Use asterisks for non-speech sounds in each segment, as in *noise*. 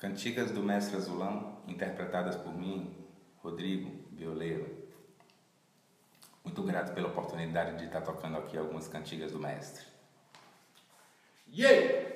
Cantigas do Mestre Azulão, interpretadas por mim, Rodrigo Violeiro. Muito grato pela oportunidade de estar tocando aqui algumas cantigas do Mestre. Yeah!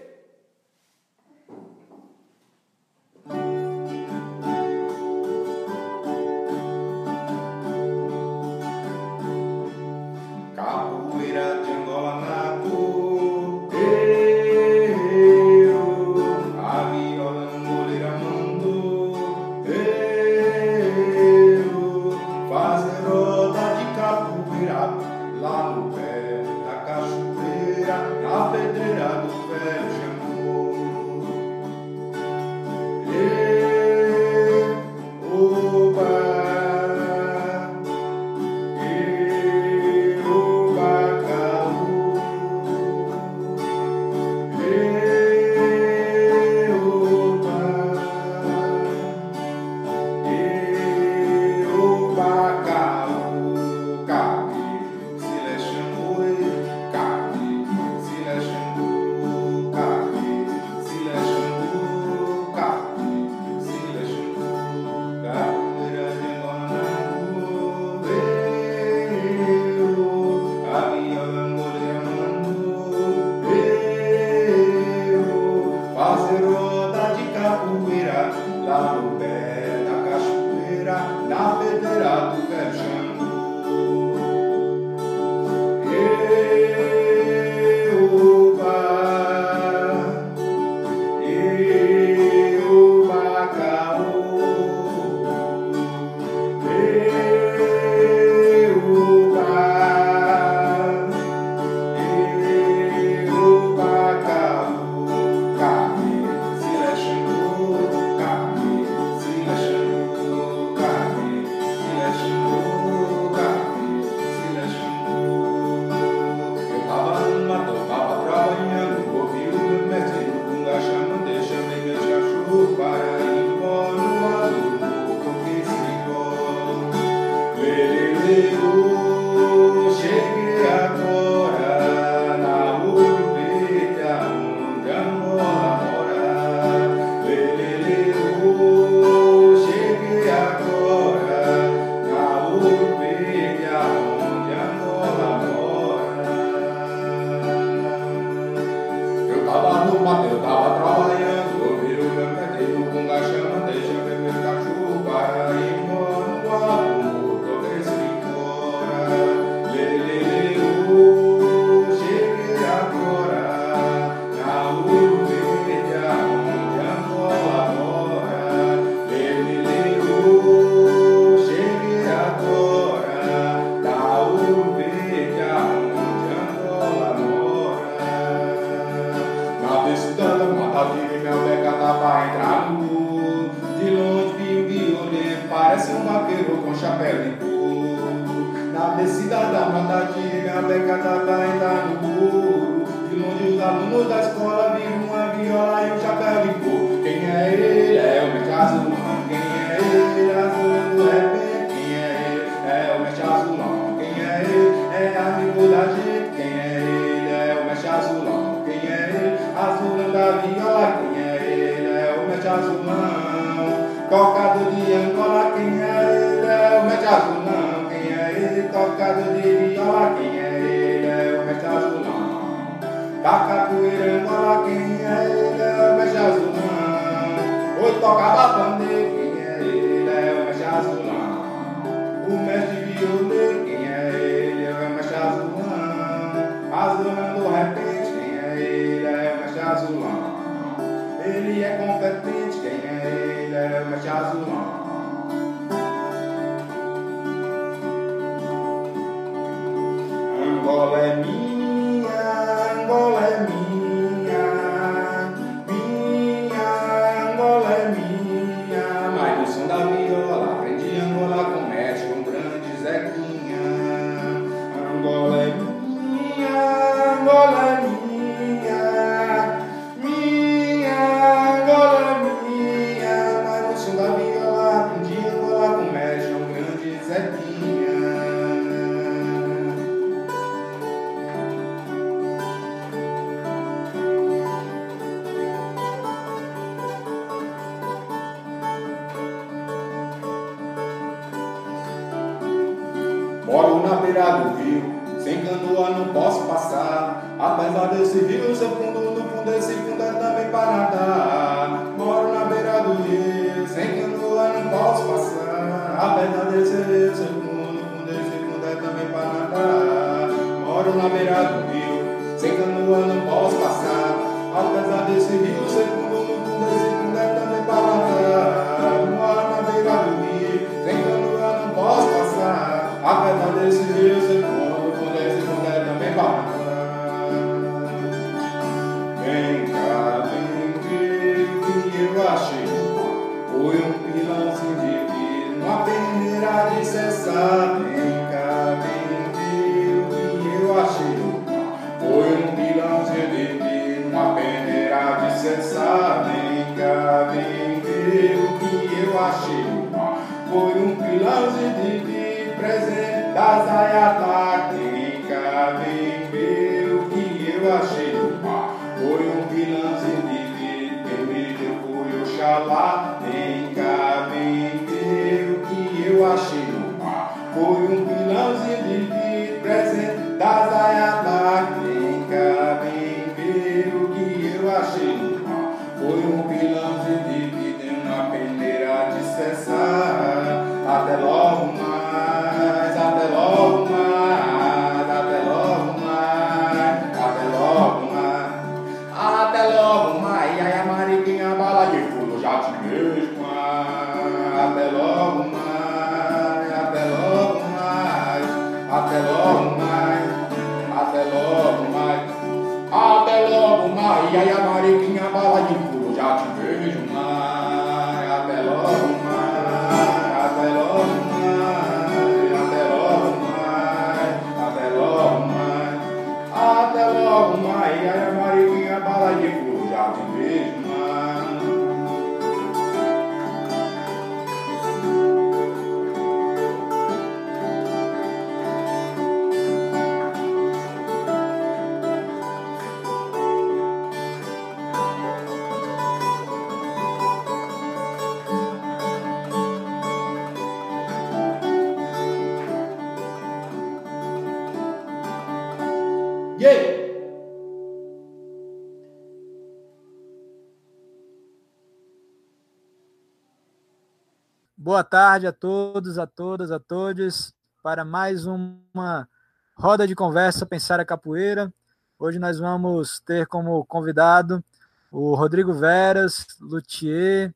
Tarde a todos, a todas, a todos, para mais uma roda de conversa Pensar a Capoeira. Hoje nós vamos ter como convidado o Rodrigo Veras, luthier,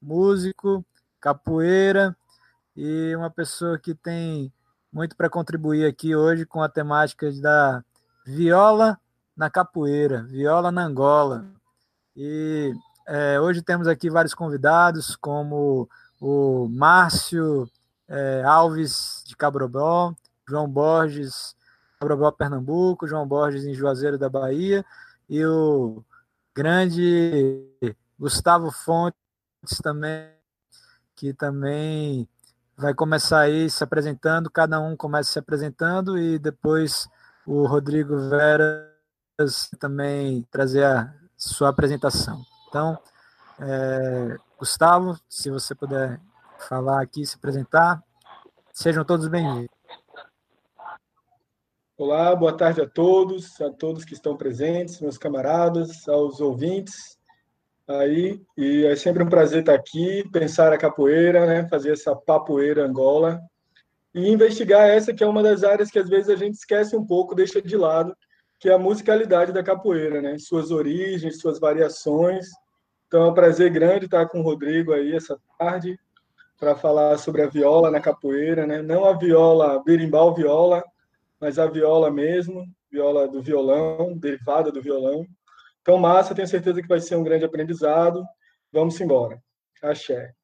músico, capoeira e uma pessoa que tem muito para contribuir aqui hoje com a temática da viola na capoeira, viola na Angola. E é, hoje temos aqui vários convidados, como o Márcio é, Alves de Cabrobó, João Borges, Cabrobó, Pernambuco, João Borges em Juazeiro da Bahia, e o grande Gustavo Fontes também, que também vai começar aí se apresentando, cada um começa se apresentando e depois o Rodrigo Veras também trazer a sua apresentação. Então, é, Gustavo, se você puder falar aqui, se apresentar, sejam todos bem-vindos. Olá, boa tarde a todos, a todos que estão presentes, meus camaradas, aos ouvintes aí, e é sempre um prazer estar aqui, pensar a capoeira, né, fazer essa papoeira Angola e investigar essa que é uma das áreas que às vezes a gente esquece um pouco, deixa de lado, que é a musicalidade da capoeira, né, suas origens, suas variações. Então é um prazer grande estar com o Rodrigo aí essa tarde para falar sobre a viola na capoeira, né? Não a viola berimbau viola, mas a viola mesmo, viola do violão, derivada do violão. Então, massa, tenho certeza que vai ser um grande aprendizado. Vamos embora. Axé.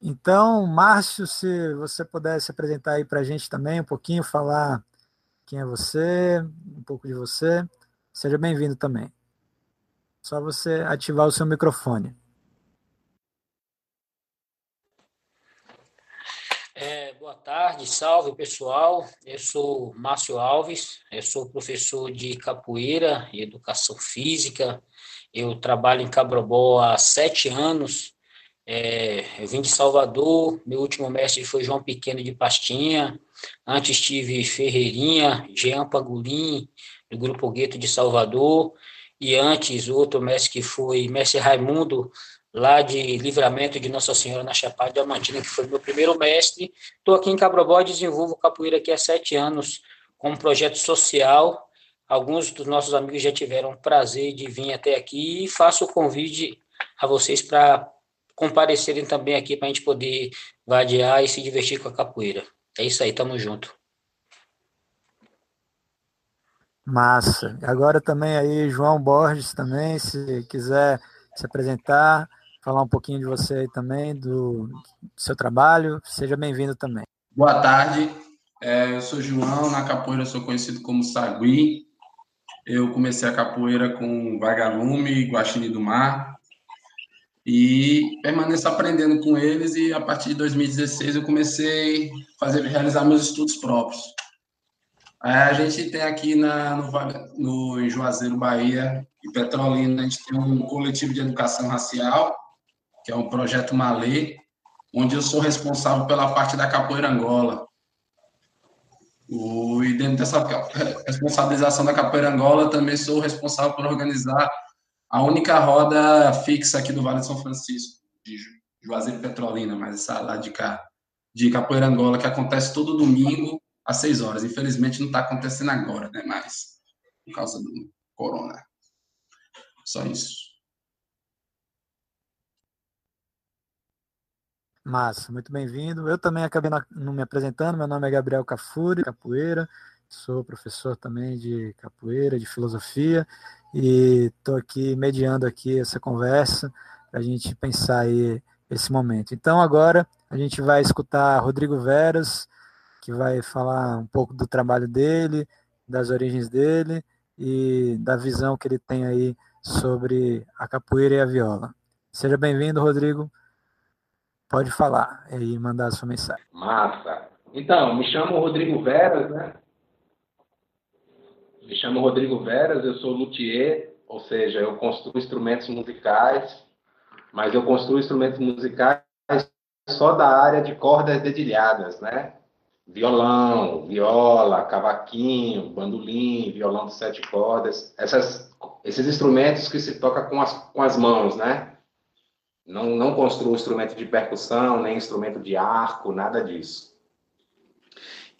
Então, Márcio, se você pudesse apresentar aí para a gente também um pouquinho, falar quem é você, um pouco de você, seja bem-vindo também. Só você ativar o seu microfone. É, boa tarde, salve pessoal. Eu sou Márcio Alves, eu sou professor de capoeira e educação física. Eu trabalho em Cabrobó há sete anos. É, eu vim de Salvador, meu último mestre foi João Pequeno de Pastinha, antes tive Ferreirinha, Jean Pagulim, do Grupo Gueto de Salvador, e antes outro mestre que foi mestre Raimundo, lá de Livramento de Nossa Senhora na Chapada Diamantina, que foi meu primeiro mestre. Estou aqui em Cabrobó e desenvolvo capoeira aqui há sete anos, com um projeto social. Alguns dos nossos amigos já tiveram o prazer de vir até aqui e faço o convite a vocês para comparecerem também aqui para a gente poder vadiar e se divertir com a capoeira. É isso aí, tamo junto. Massa. Agora também aí, João Borges também, se quiser se apresentar, falar um pouquinho de você aí também, do, do seu trabalho, seja bem-vindo também. Boa tarde, é, eu sou João, na capoeira sou conhecido como Sagui. Eu comecei a capoeira com Vagalume, Guaxinim do Mar, e permaneço aprendendo com eles e a partir de 2016 eu comecei a fazer, realizar meus estudos próprios. A gente tem aqui na, no, no, em Juazeiro, Bahia e Petrolina, a gente tem um coletivo de educação racial, que é um projeto Malê, onde eu sou responsável pela parte da capoeira Angola. O, e dentro dessa responsabilização da capoeira Angola, também sou responsável por organizar a única roda fixa aqui do Vale de São Francisco, de Juazeiro Petrolina, mas essa lá de cá, de capoeira Angola, que acontece todo domingo, às seis horas. Infelizmente não está acontecendo agora, né? Mas por causa do corona. Só isso. Massa, muito bem-vindo. Eu também acabei não me apresentando. Meu nome é Gabriel Cafuri, capoeira. Sou professor também de capoeira, de filosofia, e estou aqui mediando aqui essa conversa para a gente pensar aí esse momento. Então agora a gente vai escutar Rodrigo Veras, que vai falar um pouco do trabalho dele, das origens dele e da visão que ele tem aí sobre a capoeira e a viola. Seja bem-vindo, Rodrigo. Pode falar e mandar a sua mensagem. Massa. Então, me chamo Rodrigo Veras, né? Me chamo Rodrigo Veras, eu sou luthier, ou seja, eu construo instrumentos musicais, mas eu construo instrumentos musicais só da área de cordas dedilhadas, né? Violão, viola, cavaquinho, bandolim, violão de sete cordas, essas, esses instrumentos que se toca com as, com as mãos, né? Não, não construo instrumento de percussão, nem instrumento de arco, nada disso.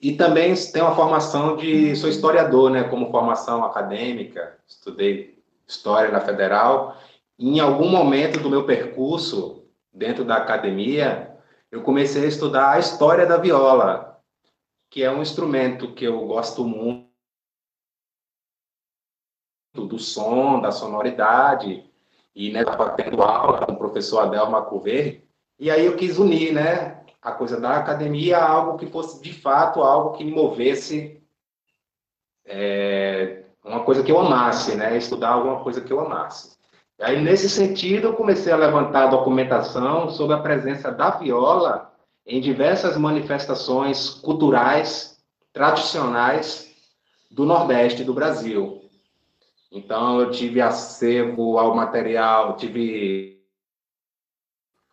E também tenho uma formação de. sou historiador, né? Como formação acadêmica, estudei história na Federal. Em algum momento do meu percurso, dentro da academia, eu comecei a estudar a história da viola, que é um instrumento que eu gosto muito do som, da sonoridade, e né, estava tendo aula com o professor Adel Macuver, e aí eu quis unir, né, a coisa da academia a algo que fosse de fato algo que me movesse é, uma coisa que eu amasse, né, estudar alguma coisa que eu amasse. E aí nesse sentido eu comecei a levantar documentação sobre a presença da viola em diversas manifestações culturais tradicionais do Nordeste do Brasil. Então, eu tive acervo ao material, tive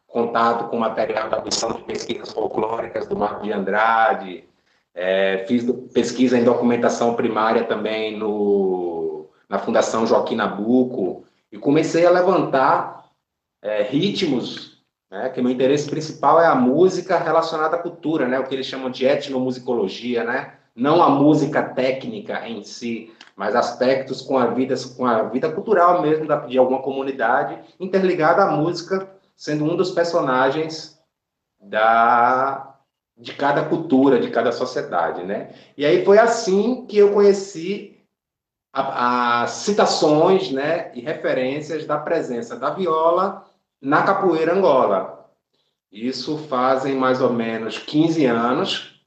contato com material da missão de pesquisas folclóricas do Marco de Andrade, é, fiz pesquisa em documentação primária também no, na Fundação Joaquim Nabuco, e comecei a levantar é, ritmos né? Que meu interesse principal é a música relacionada à cultura, né? O que eles chamam de etnomusicologia, né? Não a música técnica em si, mas aspectos com a vida, com a vida cultural mesmo da, de alguma comunidade, interligada à música, sendo um dos personagens da de cada cultura, de cada sociedade, né? E aí foi assim que eu conheci as citações, né, e referências da presença da viola na capoeira Angola. Isso fazem mais ou menos 15 anos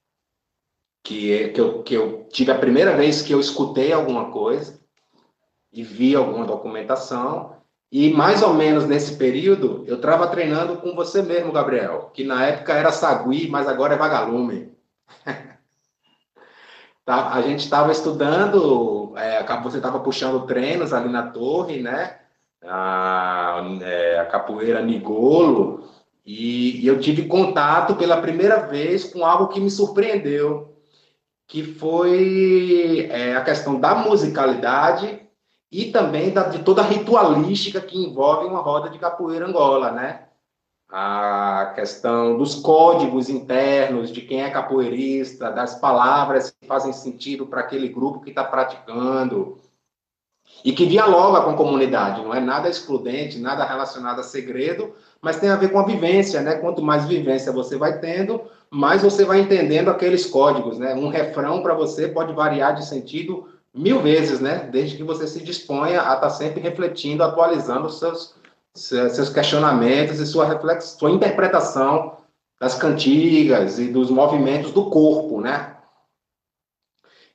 que, que, eu, que eu tive a primeira vez que eu escutei alguma coisa e vi alguma documentação. E mais ou menos nesse período, eu estava treinando com você mesmo, Gabriel, que na época era sagui, mas agora é vagalume. *laughs* Tá, a gente estava estudando, é, você estava puxando treinos ali na torre, né? A, é, a capoeira Nigolo, E, e eu tive contato pela primeira vez com algo que me surpreendeu, que foi é, a questão da musicalidade e também da, de toda a ritualística que envolve uma roda de capoeira Angola, né? A questão dos códigos internos de quem é capoeirista, das palavras que fazem sentido para aquele grupo que está praticando e que dialoga com a comunidade, não é nada excludente, nada relacionado a segredo, mas tem a ver com a vivência, né? Quanto mais vivência você vai tendo, mais você vai entendendo aqueles códigos, né? Um refrão para você pode variar de sentido mil vezes, né? Desde que você se disponha a estar tá sempre refletindo, atualizando seus, seus questionamentos e sua reflexão, sua interpretação das cantigas e dos movimentos do corpo, né?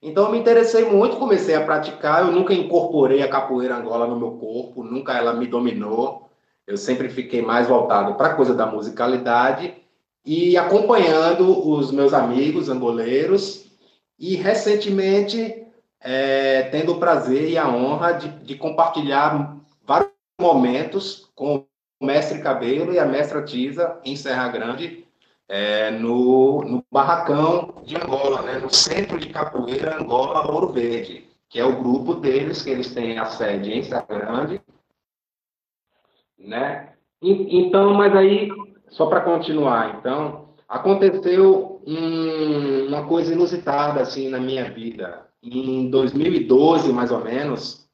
Então eu me interessei muito, comecei a praticar. Eu nunca incorporei a capoeira angola no meu corpo, nunca ela me dominou. Eu sempre fiquei mais voltado para a coisa da musicalidade e acompanhando os meus amigos angoleiros. E recentemente é, tendo o prazer e a honra de, de, compartilhar vários momentos com o mestre Cabelo e a mestra Tisa em Serra Grande, é, no, no Barracão de Angola, né, no Centro de Capoeira Angola Ouro Verde, que é o grupo deles, que eles têm a sede em Grande. Né? E, então, mas aí, só para continuar, então, aconteceu um, uma coisa inusitada assim na minha vida em 2012, mais ou menos,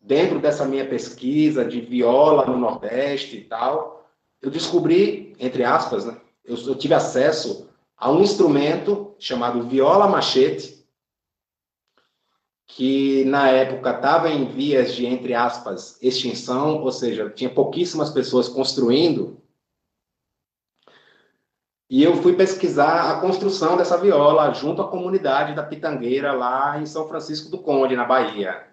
dentro dessa minha pesquisa de viola no Nordeste e tal, eu descobri, entre aspas, né, eu, eu tive acesso a um instrumento chamado viola machete, que na época estava em vias de, entre aspas, extinção, ou seja, tinha pouquíssimas pessoas construindo, e eu fui pesquisar a construção dessa viola junto à comunidade da Pitangueira, lá em São Francisco do Conde, na Bahia.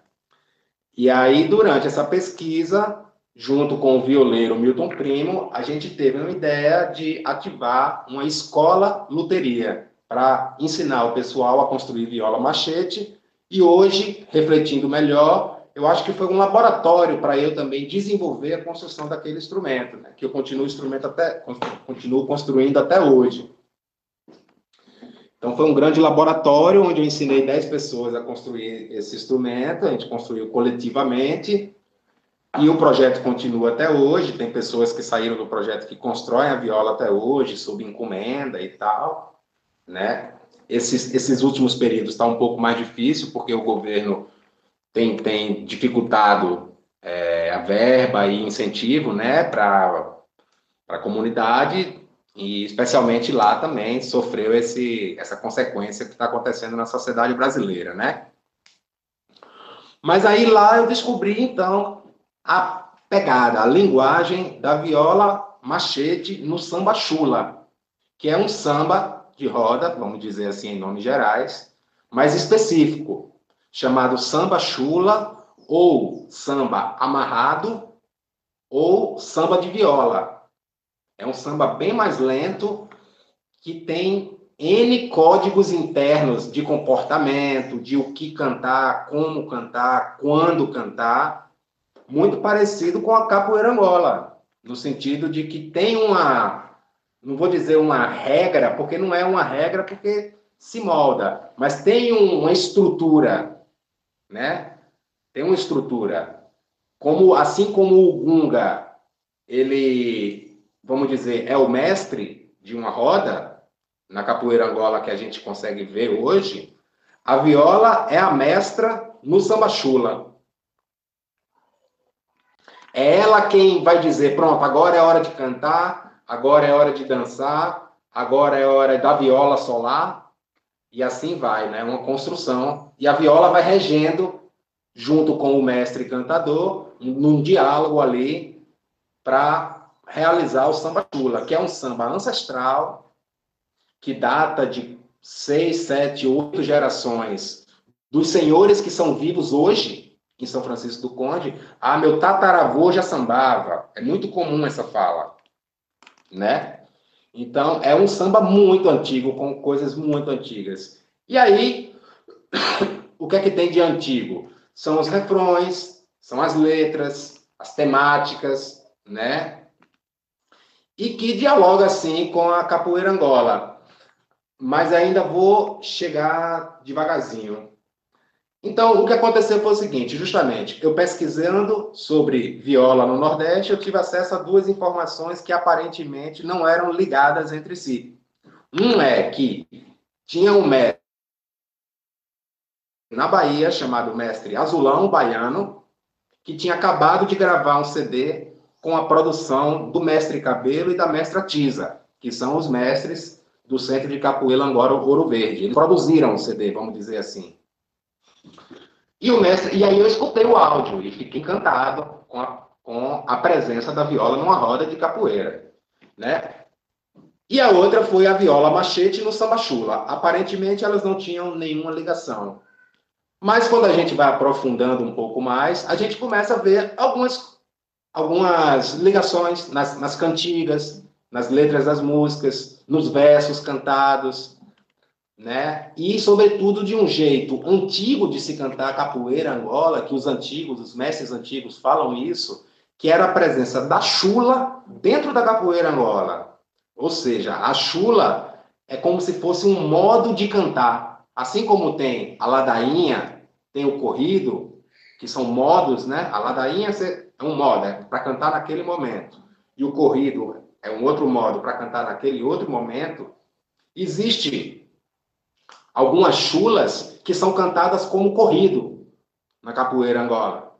E aí, durante essa pesquisa, junto com o violeiro Milton Primo, a gente teve uma ideia de ativar uma escola luteria para ensinar o pessoal a construir viola machete. E hoje, refletindo melhor, eu acho que foi um laboratório para eu também desenvolver a construção daquele instrumento, né? que eu continuo instrumento até continuo construindo até hoje. Então foi um grande laboratório onde eu ensinei 10 pessoas a construir esse instrumento, a gente construiu coletivamente. E o projeto continua até hoje, tem pessoas que saíram do projeto que constroem a viola até hoje, sob encomenda e tal, né? Esses, esses últimos períodos está um pouco mais difícil, porque o governo tem, tem dificultado é, a verba e incentivo né, para a comunidade, e especialmente lá também sofreu esse, essa consequência que está acontecendo na sociedade brasileira, né? Mas aí lá eu descobri, então, a pegada, a linguagem da viola machete no samba chula, que é um samba de roda, vamos dizer assim em nomes gerais, mais específico, chamado samba chula ou samba amarrado ou samba de viola. É um samba bem mais lento que tem N códigos internos de comportamento, de o que cantar, como cantar, quando cantar, muito parecido com a capoeira angola, no sentido de que tem uma, não vou dizer uma regra, porque não é uma regra, porque se molda, mas tem uma estrutura né? Tem uma estrutura. Como assim como o gunga, ele, vamos dizer, é o mestre de uma roda na capoeira angola que a gente consegue ver hoje, a viola é a mestra no samba chula. É ela quem vai dizer, pronto, agora é hora de cantar, agora é hora de dançar, agora é hora da viola solar, e assim vai, né? Uma construção. E a viola vai regendo, junto com o mestre cantador, num diálogo ali, para realizar o samba chula, que é um samba ancestral, que data de seis, sete, oito gerações dos senhores que são vivos hoje em São Francisco do Conde. Ah, meu tataravô já sambava. É muito comum essa fala, né? Então, é um samba muito antigo, com coisas muito antigas. E aí, *coughs* o que é que tem de antigo? São os refrões, são as letras, as temáticas, né? e que dialoga, assim, com a capoeira Angola. Mas ainda vou chegar devagarzinho. Então, o que aconteceu foi o seguinte, justamente, eu pesquisando sobre viola no Nordeste, eu tive acesso a duas informações que aparentemente não eram ligadas entre si. Um é que tinha um mestre na Bahia chamado mestre Azulão Baiano, que tinha acabado de gravar um CD com a produção do mestre Cabelo e da mestra Tisa, que são os mestres do Centro de Capoeira Angora Ouro Verde. Eles produziram o CD, vamos dizer assim. E o mestre, e aí eu escutei o áudio e fiquei encantado com a, com a presença da viola numa roda de capoeira, né? E a outra foi a viola machete no samba chula. Aparentemente elas não tinham nenhuma ligação. Mas quando a gente vai aprofundando um pouco mais, a gente começa a ver algumas, algumas ligações nas, nas cantigas, nas letras das músicas, nos versos cantados, né? E, sobretudo, de um jeito antigo de se cantar capoeira Angola, que os antigos, os mestres antigos falam isso, que era a presença da chula dentro da capoeira Angola. Ou seja, a chula é como se fosse um modo de cantar. Assim como tem a ladainha, tem o corrido, que são modos, né? A ladainha é um modo, é para cantar naquele momento. E o corrido é um outro modo para cantar naquele outro momento. Existe algumas chulas que são cantadas como corrido na capoeira Angola.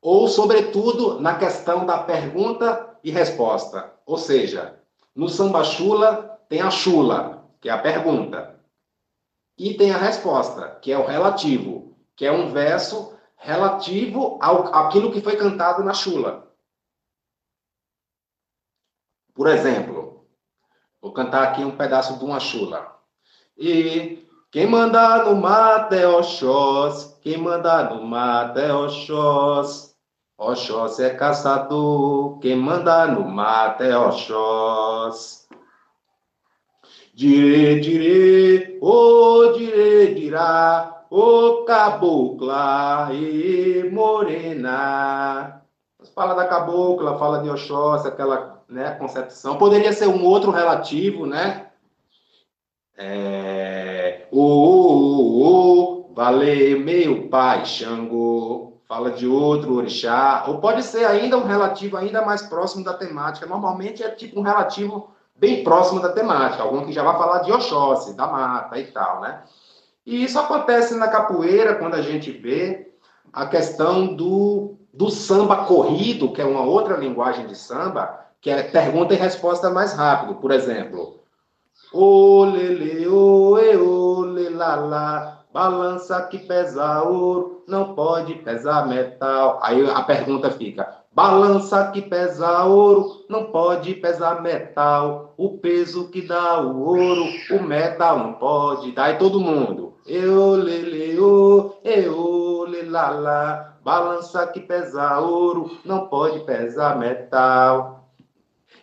Ou, sobretudo, na questão da pergunta e resposta. Ou seja, no samba chula tem a chula, que é a pergunta. E tem a resposta, que é o relativo, que é um verso relativo ao aquilo que foi cantado na chula. Por exemplo, vou cantar aqui um pedaço de uma chula. E quem manda no mate é Oxós, quem manda no mate é Oxós. Oxós é caçador, quem manda no mate é Oxós. Dire, dire, ô oh, dire, dirá, ô oh, cabocla e morena. Fala da cabocla, fala de Oxóssi, aquela né, concepção. Poderia ser um outro relativo, né? É, o, o, o, vale meu pai Xangô, fala de outro orixá, ou pode ser ainda um relativo ainda mais próximo da temática. Normalmente é tipo um relativo bem próximo da temática, algum que já vai falar de Oxóssi, da mata e tal, né? E isso acontece na capoeira quando a gente vê a questão do, do samba corrido, que é uma outra linguagem de samba, que é pergunta e resposta mais rápido. Por exemplo, Ô lele, ô e ô lá, balança que pesa ouro, não pode pesar metal. Aí a pergunta fica: balança que pesa ouro, não pode pesar metal. O peso que dá o ouro, o metal não pode dar. E todo mundo: eu lele, ô, eu lá, balança que pesa ouro, não pode pesar metal.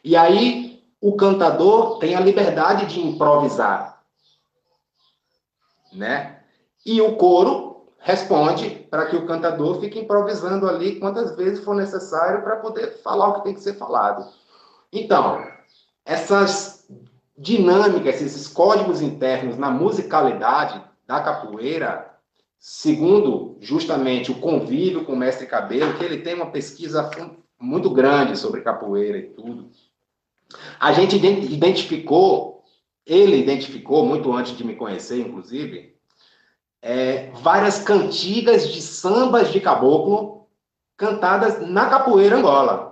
E aí o cantador tem a liberdade de improvisar, né? E o coro responde para que o cantador fique improvisando ali quantas vezes for necessário para poder falar o que tem que ser falado. Então, essas dinâmicas, esses códigos internos na musicalidade da capoeira, segundo justamente o convívio com o mestre Cabelo, que ele tem uma pesquisa muito grande sobre capoeira e tudo, a gente identificou, ele identificou, muito antes de me conhecer, inclusive, é, várias cantigas de sambas de caboclo cantadas na capoeira Angola.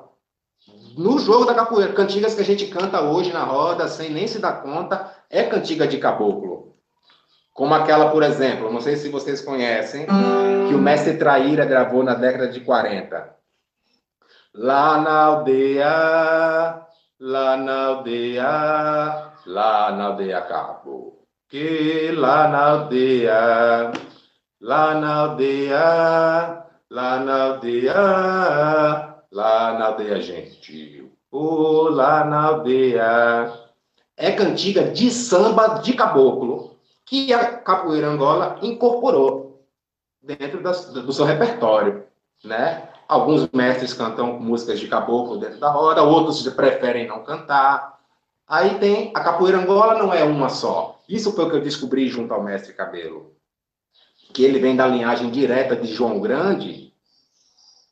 No jogo da capoeira, cantigas que a gente canta hoje na roda, sem nem se dar conta, é cantiga de caboclo. Como aquela, por exemplo, não sei se vocês conhecem, que o mestre Traíra gravou na década de 40. Lá na aldeia lá na aldeia, lá na aldeia Cabo, que lá na aldeia, lá na aldeia, lá na aldeia, lá na aldeia gentil, oh, lá na aldeia. É cantiga de samba de caboclo que a capoeira Angola incorporou dentro do seu repertório, né? Alguns mestres cantam músicas de caboclo dentro da roda, outros preferem não cantar. Aí tem a capoeira Angola, não é uma só. Isso foi o que eu descobri junto ao mestre Cabelo. Que ele vem da linhagem direta de João Grande,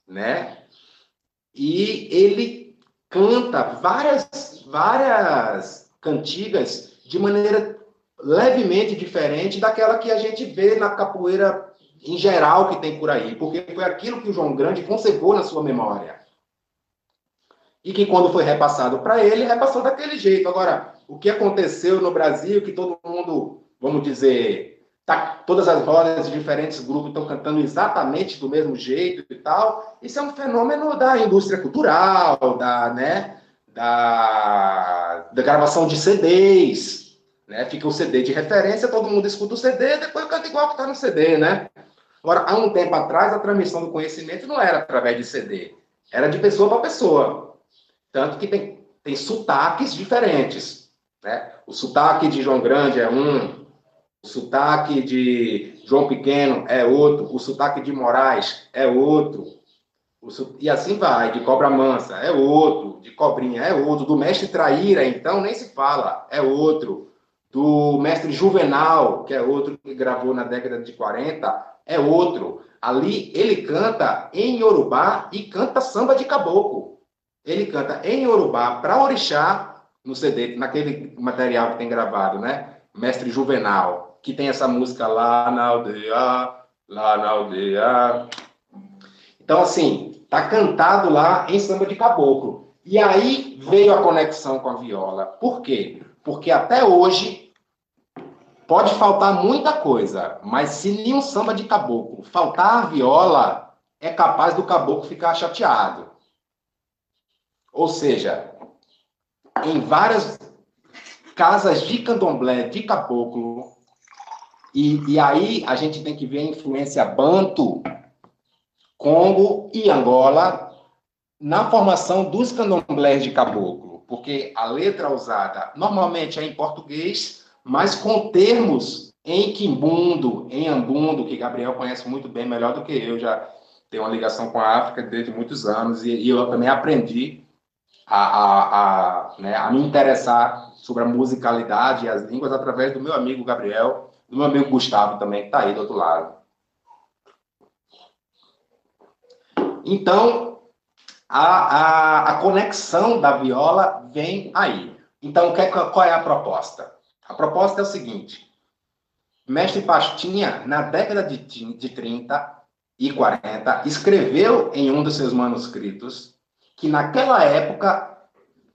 né? E ele canta várias, várias cantigas de maneira levemente diferente daquela que a gente vê na capoeira em geral que tem por aí, porque foi aquilo que o João Grande conservou na sua memória. E que quando foi repassado para ele, repassou daquele jeito. Agora, o que aconteceu no Brasil, que todo mundo, vamos dizer, tá, todas as rodas de diferentes grupos estão cantando exatamente do mesmo jeito e tal, isso é um fenômeno da indústria cultural, da, né, da, da gravação de CDs, né? Fica o CD de referência, todo mundo escuta o CD, depois canta igual que está no CD, né? Agora, há um tempo atrás, a transmissão do conhecimento não era através de CD, era de pessoa para pessoa. Tanto que tem, tem sotaques diferentes. Né? O sotaque de João Grande é um, o sotaque de João Pequeno é outro, o sotaque de Moraes é outro. E assim vai, de Cobra Mansa é outro, de Cobrinha é outro, do mestre Traíra, então, nem se fala, é outro. Do mestre Juvenal, que é outro que gravou na década de 40, é outro. Ali ele canta em Yorubá e canta samba de caboclo. Ele canta em Yorubá para orixá no CD, naquele material que tem gravado, né? Mestre Juvenal, que tem essa música lá na aldeia, lá na aldeia. Então, assim, tá cantado lá em samba de caboclo. E aí veio a conexão com a viola. Por quê? Porque até hoje Pode faltar muita coisa, mas se nenhum samba de caboclo faltar a viola, é capaz do caboclo ficar chateado. Ou seja, em várias casas de candomblé de caboclo, e, e aí a gente tem que ver a influência banto, Congo e Angola na formação dos candomblés de caboclo, porque a letra usada normalmente é em português, mas com termos em quimbundo, em ambundo, que Gabriel conhece muito bem, melhor do que eu, já tenho uma ligação com a África desde muitos anos, e, e eu também aprendi a, a, a, né, a, me interessar sobre a musicalidade e as línguas através do meu amigo Gabriel, do meu amigo Gustavo também, que está aí do outro lado. Então, a, a, conexão da viola vem aí. Então, qual é a proposta? A proposta é o seguinte: Mestre Pastinha, na década de, de 30 e 40, escreveu em um dos seus manuscritos que naquela época,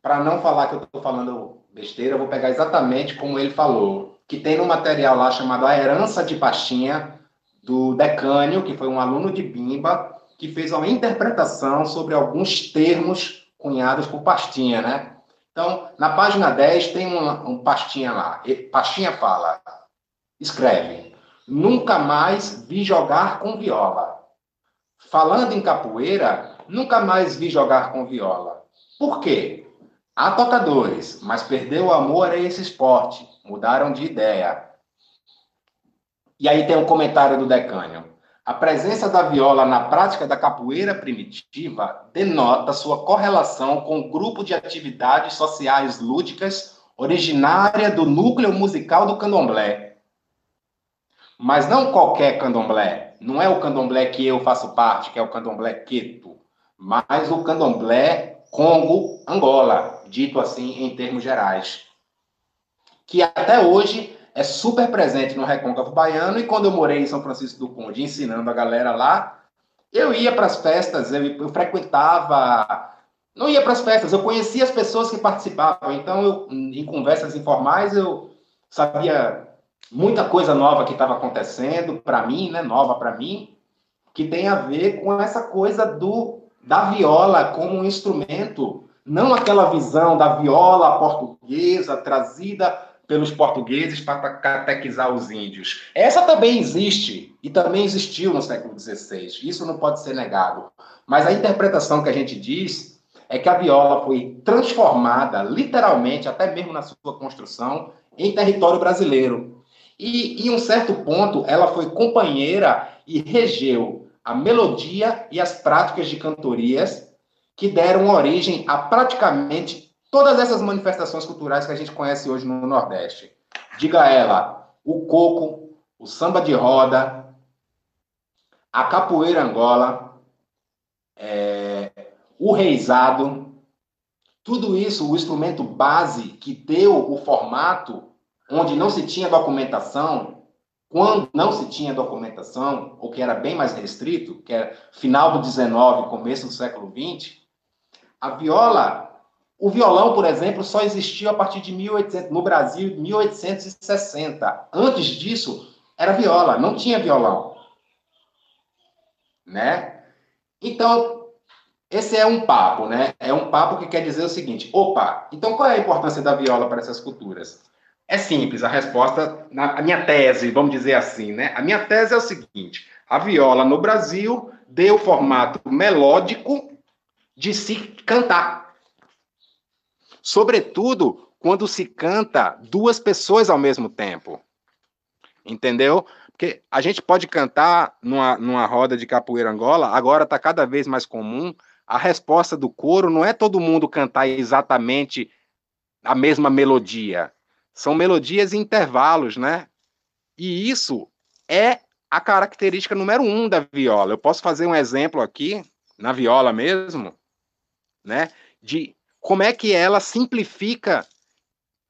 para não falar que eu estou falando besteira, eu vou pegar exatamente como ele falou, que tem no material lá chamado A Herança de Pastinha, do Decânio, que foi um aluno de Bimba, que fez uma interpretação sobre alguns termos cunhados por Pastinha, né? Então, na página 10 tem um, um pastinha lá. Pastinha fala, escreve, nunca mais vi jogar com viola. Falando em capoeira, nunca mais vi jogar com viola. Por quê? Há tocadores, mas perdeu o amor a esse esporte. Mudaram de ideia. E aí tem um comentário do decânio. A presença da viola na prática da capoeira primitiva denota sua correlação com o grupo de atividades sociais lúdicas originária do núcleo musical do candomblé. Mas não qualquer candomblé. Não é o candomblé que eu faço parte, que é o candomblé queto, mas o candomblé Congo, Angola, dito assim em termos gerais. Que até hoje é super presente no Recôncavo Baiano, e quando eu morei em São Francisco do Conde, ensinando a galera lá, eu ia para as festas, eu, eu, frequentava, não ia para as festas, eu conhecia as pessoas que participavam, então eu, em conversas informais eu sabia muita coisa nova que estava acontecendo para mim, né, nova para mim, que tem a ver com essa coisa do da viola como um instrumento, não aquela visão da viola portuguesa trazida pelos portugueses para catequizar os índios. Essa também existe e também existiu no século XVI. Isso não pode ser negado. Mas a interpretação que a gente diz é que a viola foi transformada, literalmente, até mesmo na sua construção, em território brasileiro. E, em um certo ponto, ela foi companheira e regeu a melodia e as práticas de cantorias que deram origem a praticamente todas essas manifestações culturais que a gente conhece hoje no Nordeste. Diga ela, o coco, o samba de roda, a capoeira angola, é, o reizado, tudo isso, o instrumento base que deu o formato onde não se tinha documentação, quando não se tinha documentação, ou que era bem mais restrito, que era final do 19, começo do século 20, a viola, o violão, por exemplo, só existiu a partir de 1800, no Brasil, 1860. Antes disso, era viola, não tinha violão. Né? Então, esse é um papo, né? É um papo que quer dizer o seguinte: opa, então qual é a importância da viola para essas culturas? É simples, a resposta, na, a minha tese, vamos dizer assim, né? A minha tese é o seguinte: a viola no Brasil deu formato melódico de se cantar. Sobretudo quando se canta duas pessoas ao mesmo tempo. Entendeu? Porque a gente pode cantar numa, numa roda de capoeira angola, agora está cada vez mais comum a resposta do coro não é todo mundo cantar exatamente a mesma melodia. São melodias em intervalos, né? E isso é a característica número um da viola. Eu posso fazer um exemplo aqui, na viola mesmo, né? De como é que ela simplifica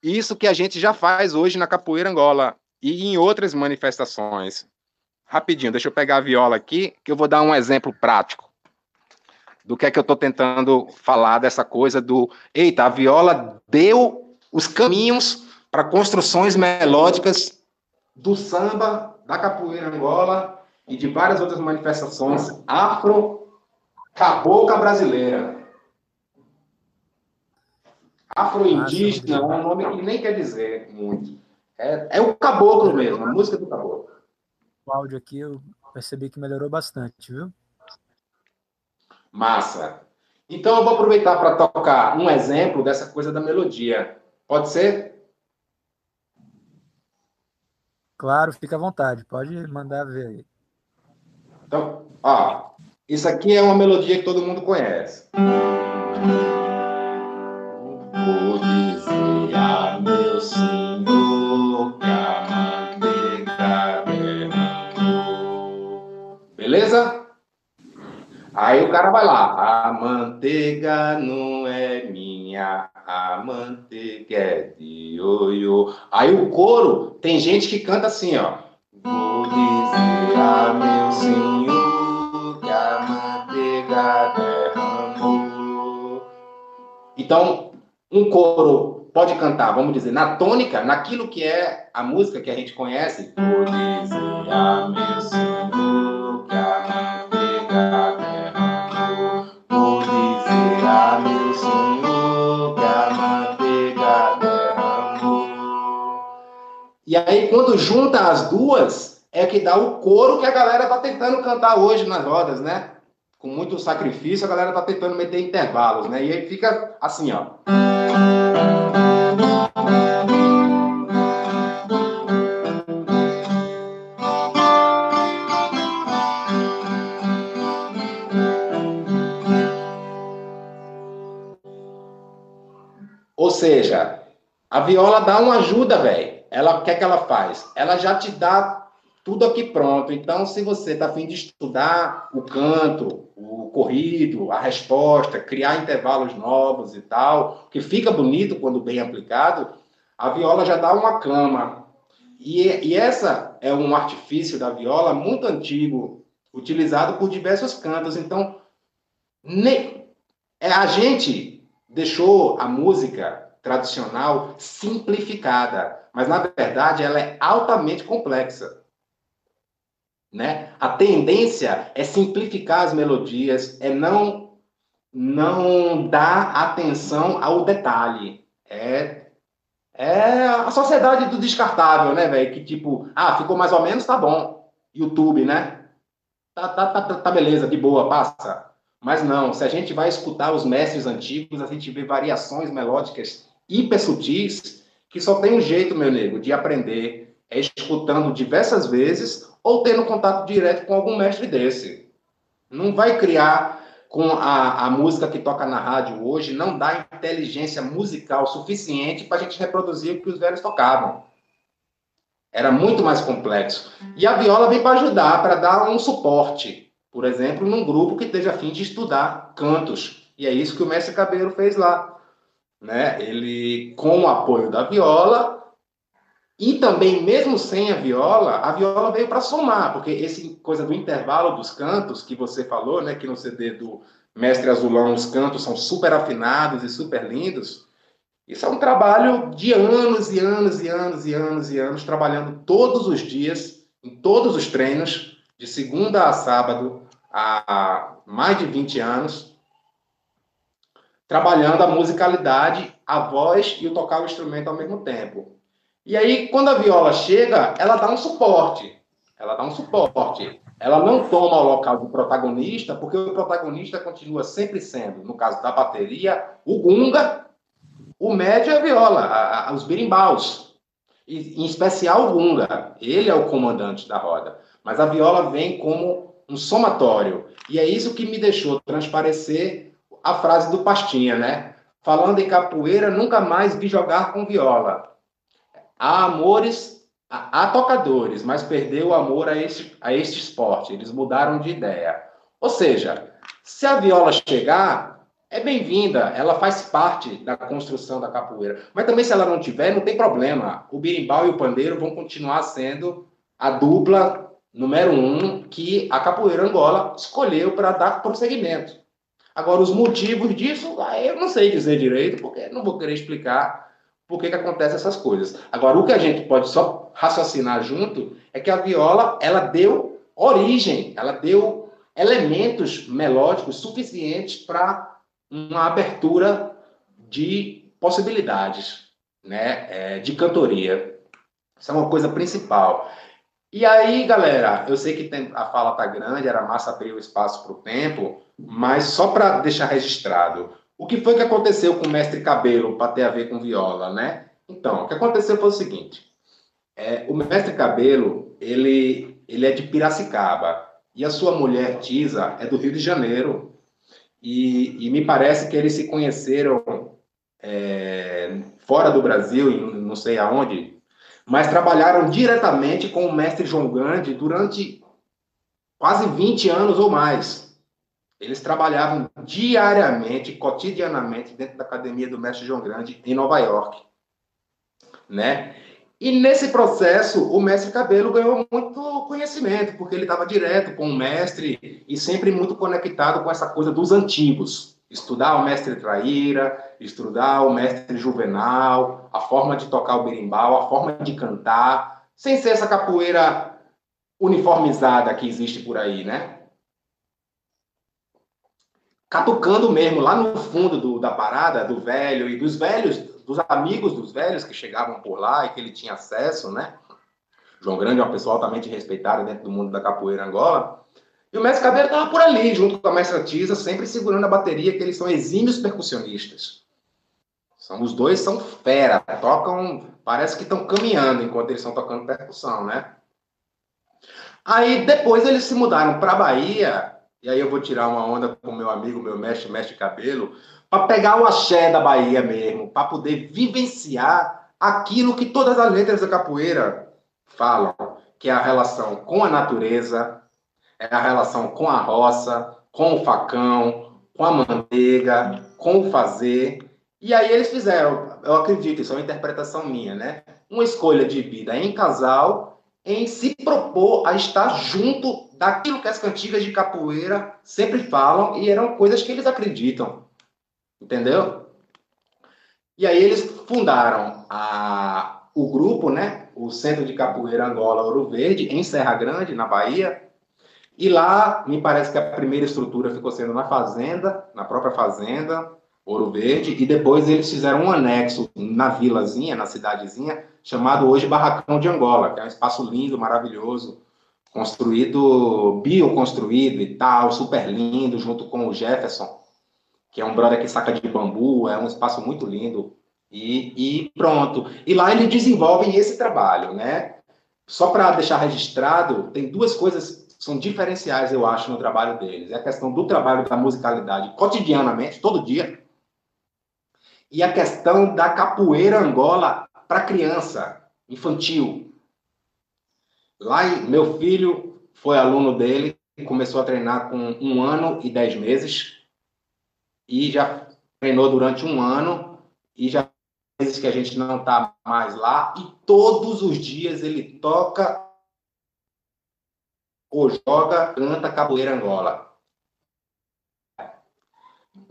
isso que a gente já faz hoje na capoeira angola e em outras manifestações. Rapidinho, deixa eu pegar a viola aqui, que eu vou dar um exemplo prático do que é que eu estou tentando falar dessa coisa do. Eita, a viola deu os caminhos para construções melódicas do samba, da capoeira angola e de várias outras manifestações afro-cabocla brasileira. Afro-indígena é um nome que nem quer dizer muito. É, é o caboclo mesmo, a música do caboclo. O áudio aqui eu percebi que melhorou bastante, viu? Massa. Então eu vou aproveitar para tocar um exemplo dessa coisa da melodia. Pode ser? Claro, fica à vontade. Pode mandar ver aí. Então, ó, isso aqui é uma melodia que todo mundo conhece. Vou Beleza? Aí o cara vai lá, a manteiga não é minha, a manteiga é de ioiô. Aí o coro, tem gente que canta assim, ó. Vou dizer a meu senhor que a manteiga derramou. Então, um coro pode cantar, vamos dizer, na tônica, naquilo que é a música que a gente conhece. Vou dizer a meu senhor que a manteiga derramou. E aí, quando junta as duas, é que dá o coro que a galera tá tentando cantar hoje nas rodas, né? Com muito sacrifício, a galera tá tentando meter intervalos, né? E aí fica assim, ó. Ou seja, a viola dá uma ajuda, velho ela o que é que ela faz? Ela já te dá tudo aqui pronto. Então, se você está afim de estudar o canto, o corrido, a resposta, criar intervalos novos e tal, que fica bonito quando bem aplicado, a viola já dá uma cama. E, e essa é um artifício da viola muito antigo, utilizado por diversos cantos. Então, ne, é, a gente deixou a música tradicional simplificada mas na verdade ela é altamente complexa. Né? A tendência é simplificar as melodias, é não não dar atenção ao detalhe. É é a sociedade do descartável, né, velho? Que tipo, ah, ficou mais ou menos, tá bom. YouTube, né? Tá, tá, tá, tá beleza, de boa, passa. Mas não, se a gente vai escutar os mestres antigos, a gente vê variações melódicas hiper sutis que só tem um jeito, meu nego, de aprender, é escutando diversas vezes ou tendo contato direto com algum mestre desse. Não vai criar com a, a música que toca na rádio hoje, não dá inteligência musical suficiente para a gente reproduzir o que os velhos tocavam. Era muito mais complexo. E a viola vem para ajudar, para dar um suporte. Por exemplo, num grupo que esteja a fim de estudar cantos. E é isso que o mestre Cabelo fez lá. Né? Ele, com o apoio da viola, e também, mesmo sem a viola, a viola veio para somar, porque esse coisa do intervalo dos cantos que você falou, né, que no CD do Mestre Azulão os cantos são super afinados e super lindos. Isso é um trabalho de anos e anos e anos e anos e anos, trabalhando todos os dias, em todos os treinos, de segunda a sábado, há mais de 20 anos, trabalhando a musicalidade, a voz e o tocar o instrumento ao mesmo tempo. E aí, quando a viola chega, ela dá um suporte. Ela dá um suporte. Ela não toma o local de protagonista, porque o protagonista continua sempre sendo, no caso da bateria, o gunga, o médio é a viola, a, a, os birimbaus. E, em especial o gunga. Ele é o comandante da roda. Mas a viola vem como um somatório. E é isso que me deixou transparecer a frase do Pastinha, né? Falando em capoeira, nunca mais vi jogar com viola. Há amores, há, tocadores, mas perdeu o amor a este, a este esporte. Eles mudaram de ideia. Ou seja, se a viola chegar, é bem-vinda, ela faz parte da construção da capoeira. Mas também, se ela não tiver, não tem problema. O birimbau e o pandeiro vão continuar sendo a dupla número um que a capoeira Angola escolheu para dar prosseguimento. Agora, os motivos disso, eu não sei dizer direito, porque não vou querer explicar por que, que acontece essas coisas. Agora, o que a gente pode só raciocinar junto é que a viola, ela deu origem, ela deu elementos melódicos suficientes para uma abertura de possibilidades, né, é, de cantoria. Isso é uma coisa principal. E aí, galera, eu sei que tem, a fala tá grande, era massa abrir o espaço para o tempo, mas só para deixar registrado, o que foi que aconteceu com o mestre Cabelo para ter a ver com viola, né? Então, o que aconteceu foi o seguinte: é, o mestre Cabelo ele, ele é de Piracicaba e a sua mulher Tisa é do Rio de Janeiro e, e me parece que eles se conheceram é, fora do Brasil, não sei aonde, mas trabalharam diretamente com o mestre João Grande durante quase 20 anos ou mais. Eles trabalhavam diariamente, cotidianamente, dentro da academia do mestre João Grande, em Nova York. Né? E nesse processo, o mestre Cabelo ganhou muito conhecimento, porque ele estava direto com o mestre e sempre muito conectado com essa coisa dos antigos. Estudar o mestre Traíra, estudar o mestre Juvenal, a forma de tocar o berimbau, a forma de cantar, sem ser essa capoeira uniformizada que existe por aí, né? Catucando mesmo, lá no fundo do, da parada, do velho e dos velhos, dos amigos dos velhos que chegavam por lá e que ele tinha acesso, né? João Grande é uma pessoa altamente respeitada dentro do mundo da capoeira Angola. E o mestre Cadeira estava por ali, junto com a mestra Tisa, sempre segurando a bateria, que eles são exímios percussionistas. São, os dois são fera, tocam, parece que estão caminhando enquanto eles estão tocando percussão, né? Aí depois eles se mudaram para Bahia e aí eu vou tirar uma onda com meu amigo, meu mestre, mestre cabelo, para pegar o axé da Bahia mesmo, para poder vivenciar aquilo que todas as letras da capoeira falam, que é a relação com a natureza, é a relação com a roça, com o facão, com a manteiga, com o fazer. E aí eles fizeram, eu acredito, isso é uma interpretação minha, né? Uma escolha de vida em casal, em se propor a estar junto daquilo que as cantigas de capoeira sempre falam e eram coisas que eles acreditam. Entendeu? E aí eles fundaram a, o grupo, né? O Centro de Capoeira Angola Ouro Verde, em Serra Grande, na Bahia. E lá, me parece que a primeira estrutura ficou sendo na fazenda, na própria fazenda, Ouro Verde, e depois eles fizeram um anexo na vilazinha, na cidadezinha, chamado hoje Barracão de Angola, que é um espaço lindo, maravilhoso, construído, bioconstruído e tal, super lindo, junto com o Jefferson, que é um brother que saca de bambu, é um espaço muito lindo. E, e pronto. E lá eles desenvolvem esse trabalho, né? Só para deixar registrado, tem duas coisas são diferenciais, eu acho, no trabalho deles. É a questão do trabalho da musicalidade cotidianamente, todo dia, e a questão da capoeira Angola para criança, infantil. Lá, meu filho foi aluno dele, começou a treinar com um ano e dez meses, e já treinou durante um ano, e já meses que a gente não está mais lá, e todos os dias ele toca ou joga, canta capoeira Angola.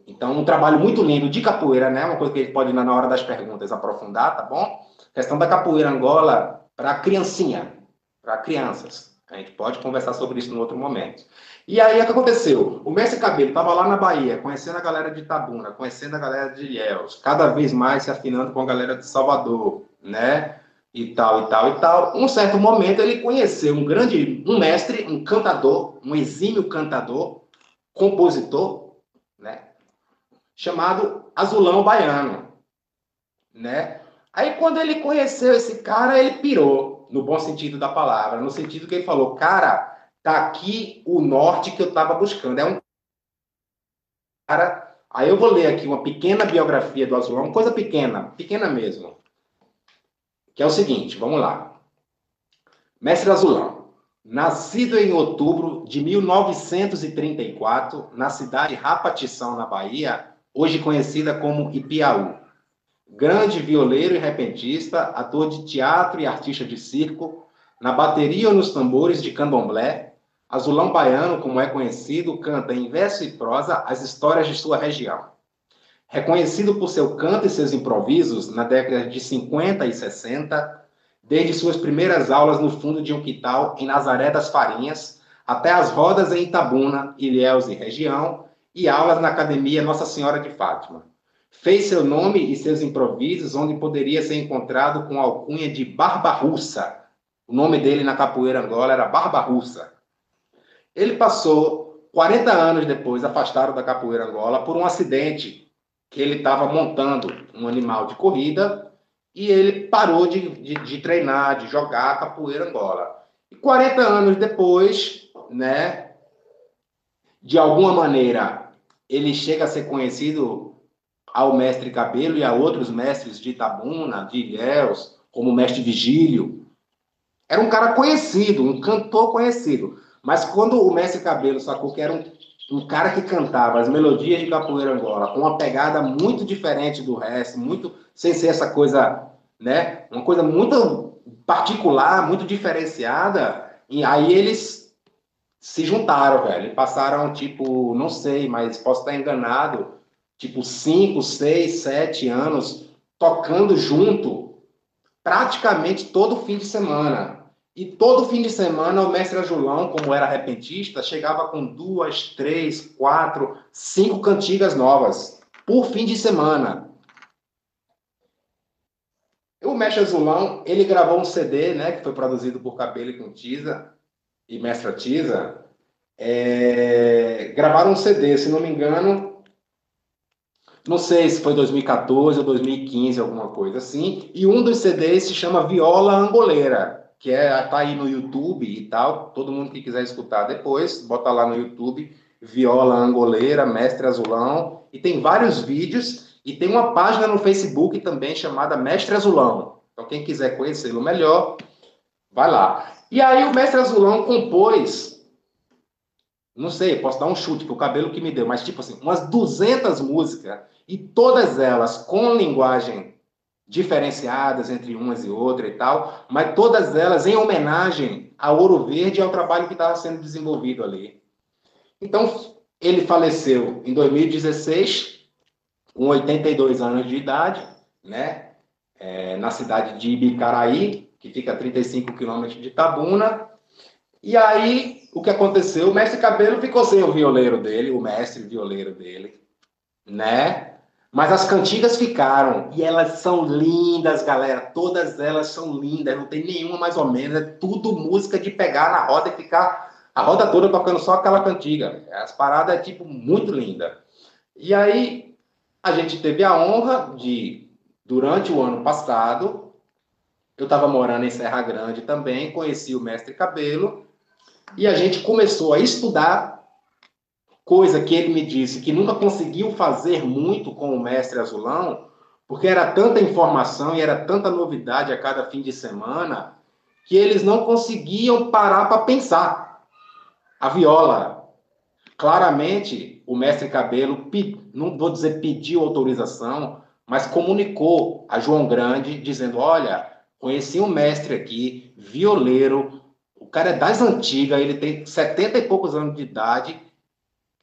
Então, um trabalho muito lindo de capoeira, né? Uma coisa que ele pode, na hora das perguntas, aprofundar, tá bom? Questão da capoeira Angola para criancinha, para crianças. A gente pode conversar sobre isso em outro momento. E aí, o que aconteceu? O mestre Cabelo estava lá na Bahia, conhecendo a galera de Itabuna, conhecendo a galera de Ilhéus, cada vez mais se afinando com a galera de Salvador, né? E tal, e tal, e tal. Um certo momento, ele conheceu um grande, um mestre, um cantador, um exímio cantador, compositor, né? Chamado Azulão Baiano, né? Aí, quando ele conheceu esse cara, ele pirou, no bom sentido da palavra, no sentido que ele falou, cara Tá aqui o norte que eu estava buscando. É um cara. Aí eu vou ler aqui uma pequena biografia do Azulão, uma coisa pequena, pequena mesmo. Que é o seguinte, vamos lá. Mestre Azulão, nascido em outubro de 1934, na cidade de Rapatição, na Bahia, hoje conhecida como Ipiaú. Grande violeiro e repentista, ator de teatro e artista de circo, na bateria ou nos tambores de candomblé, Azulão Baiano, como é conhecido, canta em verso e prosa as histórias de sua região. Reconhecido por seu canto e seus improvisos na década de 50 e 60, desde suas primeiras aulas no fundo de um quital em Nazaré das Farinhas, até as rodas em Itabuna, Ilhéus e região, e aulas na Academia Nossa Senhora de Fátima. Fez seu nome e seus improvisos onde poderia ser encontrado com a alcunha de Barba Russa. O nome dele na capoeira Angola era Barba Russa. Ele passou 40 anos depois, afastado da capoeira Angola, por um acidente que ele estava montando um animal de corrida e ele parou de, de, de treinar, de jogar capoeira Angola. E 40 anos depois, né, de alguma maneira, ele chega a ser conhecido ao mestre Cabelo e a outros mestres de Itabuna, de Ilhéus, como o mestre Vigílio. Era um cara conhecido, um cantor conhecido. Mas quando o Mestre Cabelo sacou que era um, um cara que cantava as melodias de capoeira Angola com uma pegada muito diferente do resto, muito sem ser essa coisa, né? Uma coisa muito particular, muito diferenciada. E aí eles se juntaram, velho. Passaram, tipo, não sei, mas posso estar enganado, tipo, cinco, seis, sete anos tocando junto praticamente todo fim de semana. E todo fim de semana o mestre Ajulão, como era repentista, chegava com duas, três, quatro, cinco cantigas novas por fim de semana. O mestre Azulão, ele gravou um CD, né, que foi produzido por Cabelo e com Tisa e Mestra Tisa. É, gravaram um CD, se não me engano, não sei se foi 2014 ou 2015, alguma coisa assim. E um dos CDs se chama Viola Angoleira que é tá aí no YouTube e tal. Todo mundo que quiser escutar depois, bota lá no YouTube Viola Angoleira, Mestre Azulão, e tem vários vídeos e tem uma página no Facebook também chamada Mestre Azulão. Então quem quiser conhecê-lo melhor, vai lá. E aí o Mestre Azulão compôs não sei, posso dar um chute pro cabelo que me deu, mas tipo assim, umas 200 músicas e todas elas com linguagem diferenciadas entre umas e outras e tal, mas todas elas em homenagem a Ouro Verde e ao trabalho que estava sendo desenvolvido ali. Então, ele faleceu em 2016, com 82 anos de idade, né? É, na cidade de Ibicaraí, que fica a 35 quilômetros de Tabuna. E aí, o que aconteceu? O mestre Cabelo ficou sem o violeiro dele, o mestre violeiro dele, né? Mas as cantigas ficaram. E elas são lindas, galera. Todas elas são lindas. Não tem nenhuma mais ou menos. É tudo música de pegar na roda e ficar a roda toda tocando só aquela cantiga. As paradas é tipo muito linda. E aí a gente teve a honra de, durante o ano passado, eu estava morando em Serra Grande também, conheci o mestre Cabelo. E a gente começou a estudar, coisa que ele me disse que nunca conseguiu fazer muito com o mestre Azulão, porque era tanta informação e era tanta novidade a cada fim de semana, que eles não conseguiam parar para pensar. A viola. Claramente, o mestre Cabelo, não vou dizer pediu autorização, mas comunicou a João Grande, dizendo: Olha, conheci um mestre aqui, violeiro, o cara é das antigas, ele tem 70 e poucos anos de idade.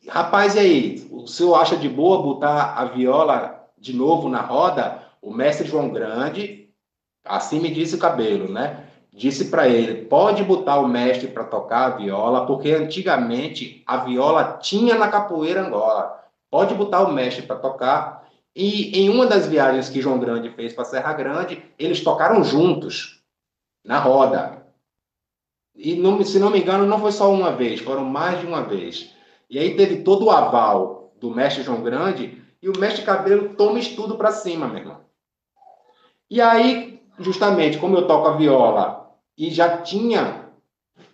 Rapaz, e aí? O senhor acha de boa botar a viola de novo na roda? O mestre João Grande, assim me disse o cabelo, né? Disse para ele: pode botar o mestre para tocar a viola, porque antigamente a viola tinha na capoeira Angola. Pode botar o mestre para tocar e em uma das viagens que João Grande fez para Serra Grande, eles tocaram juntos, na roda. E, não, se não me engano, não foi só uma vez, foram mais de uma vez. E aí teve todo o aval do mestre João Grande, e o mestre Cabelo toma estudo para cima, meu irmão. E aí, justamente, como eu toco a viola e já tinha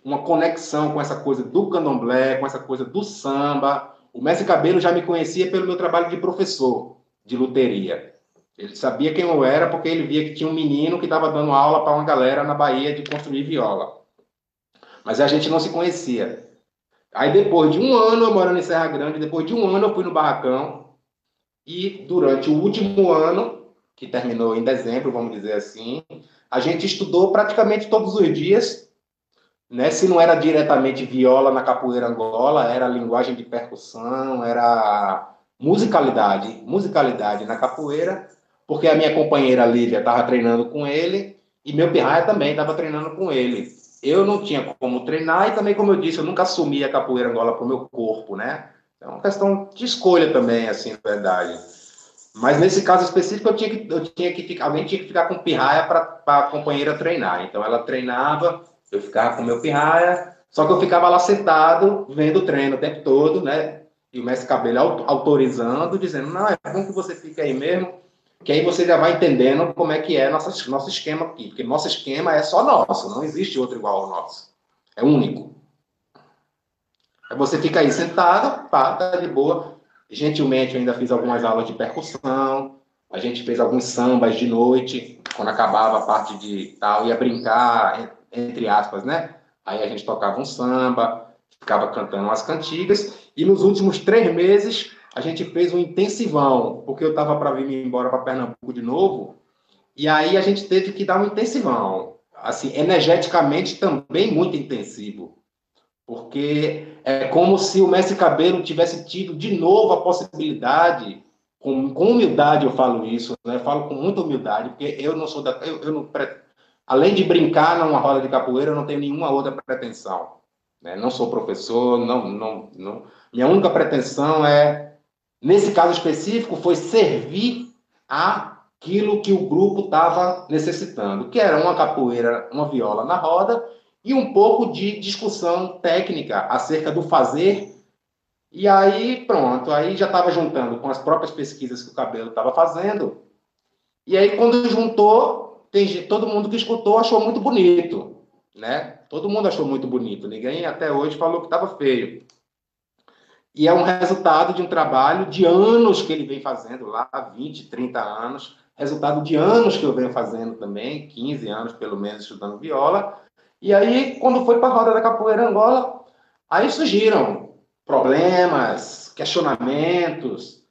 uma conexão com essa coisa do candomblé, com essa coisa do samba, o mestre Cabelo já me conhecia pelo meu trabalho de professor de luteria. Ele sabia quem eu era porque ele via que tinha um menino que estava dando aula para uma galera na Bahia de construir viola. Mas a gente não se conhecia. Aí depois de um ano eu morando em Serra Grande, depois de um ano eu fui no barracão e durante o último ano, que terminou em dezembro, vamos dizer assim, a gente estudou praticamente todos os dias, né? Se não era diretamente viola na capoeira Angola, era linguagem de percussão, era musicalidade, musicalidade na capoeira, porque a minha companheira Lívia estava treinando com ele e meu pirraia também estava treinando com ele. Eu não tinha como treinar e também, como eu disse, eu nunca assumi a capoeira Angola para o meu corpo, né? É uma questão de escolha também, assim, na verdade. Mas nesse caso específico, eu tinha que, eu tinha que ficar, alguém tinha que ficar com pirraia para a companheira treinar. Então ela treinava, eu ficava com meu pirraia, só que eu ficava lá sentado, vendo o treino o tempo todo, né? e o mestre Cabelo autorizando, dizendo, não, é bom que você fique aí mesmo, que aí você já vai entendendo como é que é nosso, nosso esquema aqui, porque nosso esquema é só nosso, não existe outro igual ao nosso, é único. Aí você fica aí sentado, pá, tá de boa, gentilmente eu ainda fiz algumas aulas de percussão, a gente fez alguns sambas de noite, quando acabava a parte de tal, ia brincar, entre aspas, né? Aí a gente tocava um samba, ficava cantando umas cantigas, e nos últimos três meses a gente fez um intensivão, porque eu estava para vir embora para Pernambuco de novo, e aí a gente teve que dar um intensivão, assim, energeticamente também muito intensivo, porque é como se o mestre Cabelo tivesse tido de novo a possibilidade, com, com humildade eu falo isso, né? falo com muita humildade, porque eu não sou da, eu, eu não, além de brincar numa roda de capoeira, eu não tenho nenhuma outra pretensão. Né? Não sou professor, não, não, não. Minha única pretensão é, nesse caso específico, foi servir aquilo que o grupo estava necessitando, que era uma capoeira, uma viola na roda e um pouco de discussão técnica acerca do fazer. E aí, pronto, aí já estava juntando com as próprias pesquisas que o Cabelo estava fazendo. E aí, quando juntou, tem, todo mundo que escutou achou muito bonito, né? Todo mundo achou muito bonito. Ninguém até hoje falou que estava feio. E é um resultado de um trabalho de anos que ele vem fazendo lá, 20, 30 anos. Resultado de anos que eu venho fazendo também, 15 anos pelo menos estudando viola. E aí, quando foi para a roda da capoeira Angola, aí surgiram problemas, questionamentos.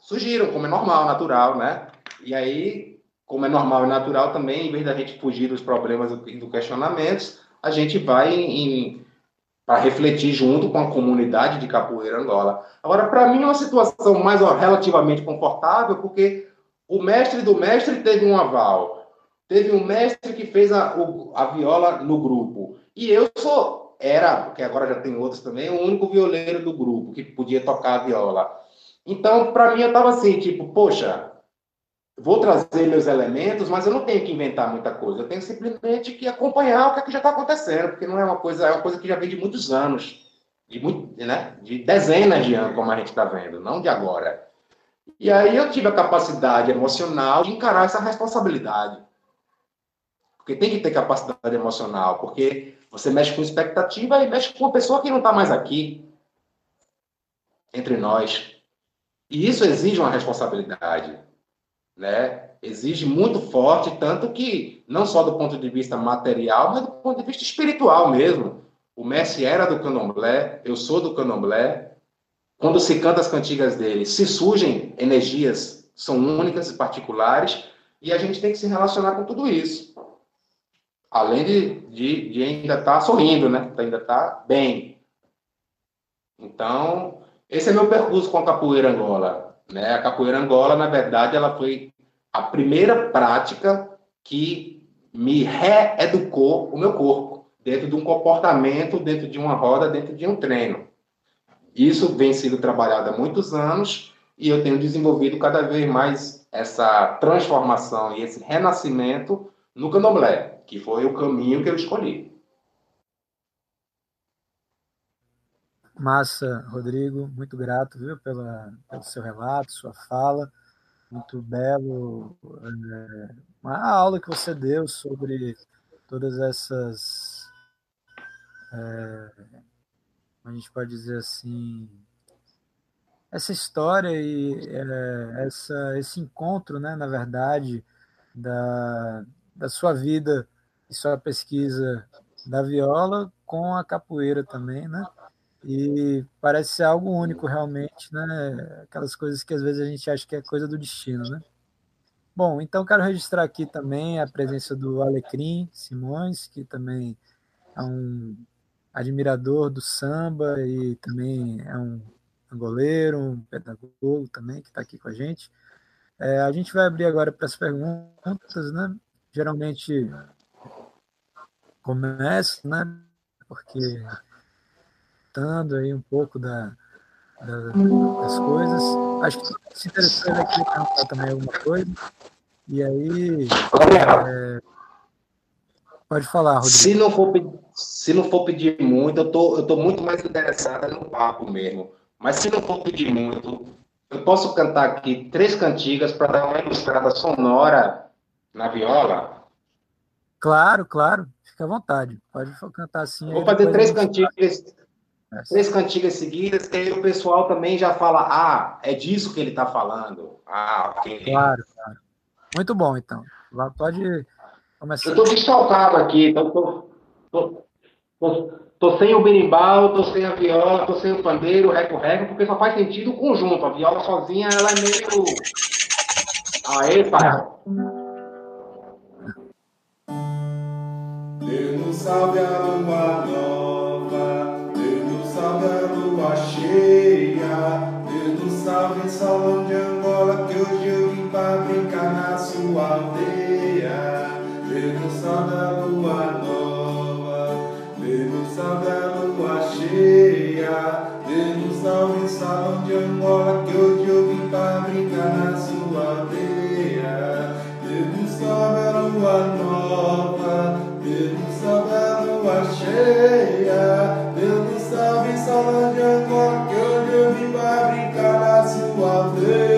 Surgiram, como é normal, natural, né? E aí, como é normal e natural também, em vez da gente fugir dos problemas e dos questionamentos, a gente vai para refletir junto com a comunidade de capoeira Angola. Agora, para mim, é uma situação mais ó, relativamente confortável, porque o mestre do mestre teve um aval. Teve um mestre que fez a, o, a viola no grupo. E eu sou, era, porque agora já tem outros também, o único violeiro do grupo que podia tocar a viola. Então, para mim, eu estava assim, tipo, poxa, vou trazer meus elementos, mas eu não tenho que inventar muita coisa. Eu tenho simplesmente que acompanhar o que, é que já está acontecendo, porque não é uma coisa, é uma coisa que já vem de muitos anos, de, muito, né, de dezenas de anos, como a gente está vendo, não de agora. E aí eu tive a capacidade emocional de encarar essa responsabilidade. Porque tem que ter capacidade emocional, porque você mexe com expectativa e mexe com uma pessoa que não está mais aqui entre nós. E isso exige uma responsabilidade, né? Exige muito forte, tanto que não só do ponto de vista material, mas do ponto de vista espiritual mesmo. O Messi era do Candomblé, eu sou do Candomblé. Quando se canta as cantigas dele, se surgem energias, são únicas e particulares, e a gente tem que se relacionar com tudo isso. Além de, de, de ainda estar tá sorrindo, né? Ainda estar tá bem. Então, esse é meu percurso com a capoeira Angola. Né? A capoeira Angola, na verdade, ela foi a primeira prática que me reeducou o meu corpo, dentro de um comportamento, dentro de uma roda, dentro de um treino. Isso vem sendo trabalhado há muitos anos e eu tenho desenvolvido cada vez mais essa transformação e esse renascimento no candomblé, que foi o caminho que eu escolhi. Massa, Rodrigo, muito grato viu, pela, pelo seu relato, sua fala, muito belo. É, uma aula que você deu sobre todas essas. É, a gente pode dizer assim, essa história e é, essa, esse encontro, né, na verdade, da, da sua vida e sua pesquisa da viola com a capoeira também, né? E parece ser algo único realmente, né? Aquelas coisas que às vezes a gente acha que é coisa do destino, né? Bom, então quero registrar aqui também a presença do Alecrim Simões, que também é um admirador do samba e também é um goleiro, um pedagogo também, que está aqui com a gente. É, a gente vai abrir agora para as perguntas, né? Geralmente começa, né? Porque aí um pouco da, da, das coisas. Acho que se interessou ele aqui perguntar também alguma coisa. E aí. É, pode falar, Rodrigo. Se não for, se não for pedir muito, eu tô, eu tô muito mais interessada no papo mesmo. Mas se não for pedir muito, eu posso cantar aqui três cantigas para dar uma ilustrada sonora na viola? Claro, claro. Fica à vontade. Pode cantar assim. Vou fazer três cantigas, três cantigas seguidas, que aí o pessoal também já fala, ah, é disso que ele está falando. Ah, ok. Claro, claro. Muito bom, então. Pode começar. Eu estou desfalcado aqui, então tô, tô, tô, tô, sem o berimbau, tô sem a viola, tô sem o pandeiro, o reco-reco, porque só faz sentido o conjunto. A viola sozinha, ela é meio... Aê, pai. Deus salve a lua salve Salão de Angola, que hoje eu vim pra brincar na sua aldeia. Deus salve a lua nova, Deus salve a lua cheia, Deus salve Salão de Angola, que hoje eu vim pra brincar na sua aldeia. Deus salve a lua nova, Deus salve a lua cheia, Deus salve salão de Angkor, que hoje eu vim pra brincar na sua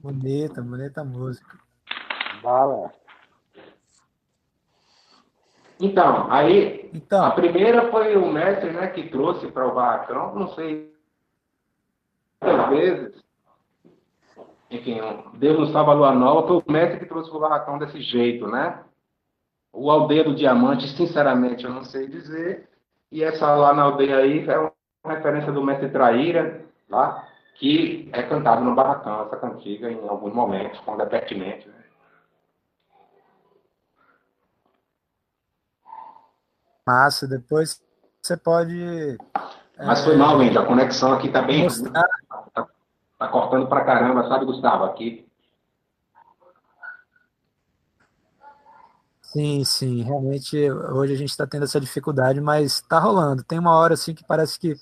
Bonita, bonita música. Bala. Então, aí Então, a primeira foi o mestre, né, que trouxe para o barracão, não sei quantas vezes. Enfim, Deus nos salva a lua nova, foi o mestre que trouxe o barracão desse jeito, né? O aldeia do diamante, sinceramente, eu não sei dizer. E essa lá na aldeia aí é uma referência do mestre Traíra, lá, que é cantado no barracão, essa cantiga, em alguns momentos, quando é pertinente. Né? massa. Depois você pode Mas foi mal, Wendy, a conexão aqui tá bem. Tá, tá cortando pra caramba, sabe, Gustavo? Aqui. Sim, sim, realmente hoje a gente está tendo essa dificuldade, mas está rolando. Tem uma hora assim que parece que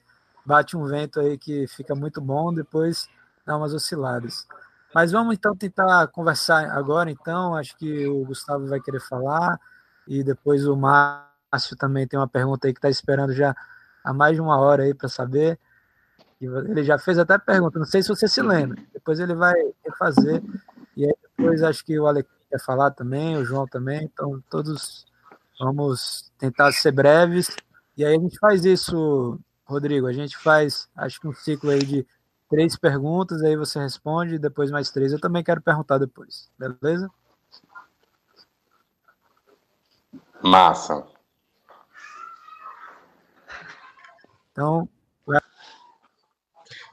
bate um vento aí que fica muito bom, depois dá umas osciladas. Mas vamos então tentar conversar agora, então. Acho que o Gustavo vai querer falar e depois o Márcio também tem uma pergunta aí que está esperando já há mais de uma hora aí para saber. Ele já fez até pergunta, não sei se você se lembra. Depois ele vai refazer. E aí depois acho que o Alex quer falar também, o João também. Então todos vamos tentar ser breves. E aí a gente faz isso, Rodrigo. A gente faz, acho que um ciclo aí de três perguntas, aí você responde, e depois mais três. Eu também quero perguntar depois, beleza? Massa. Então,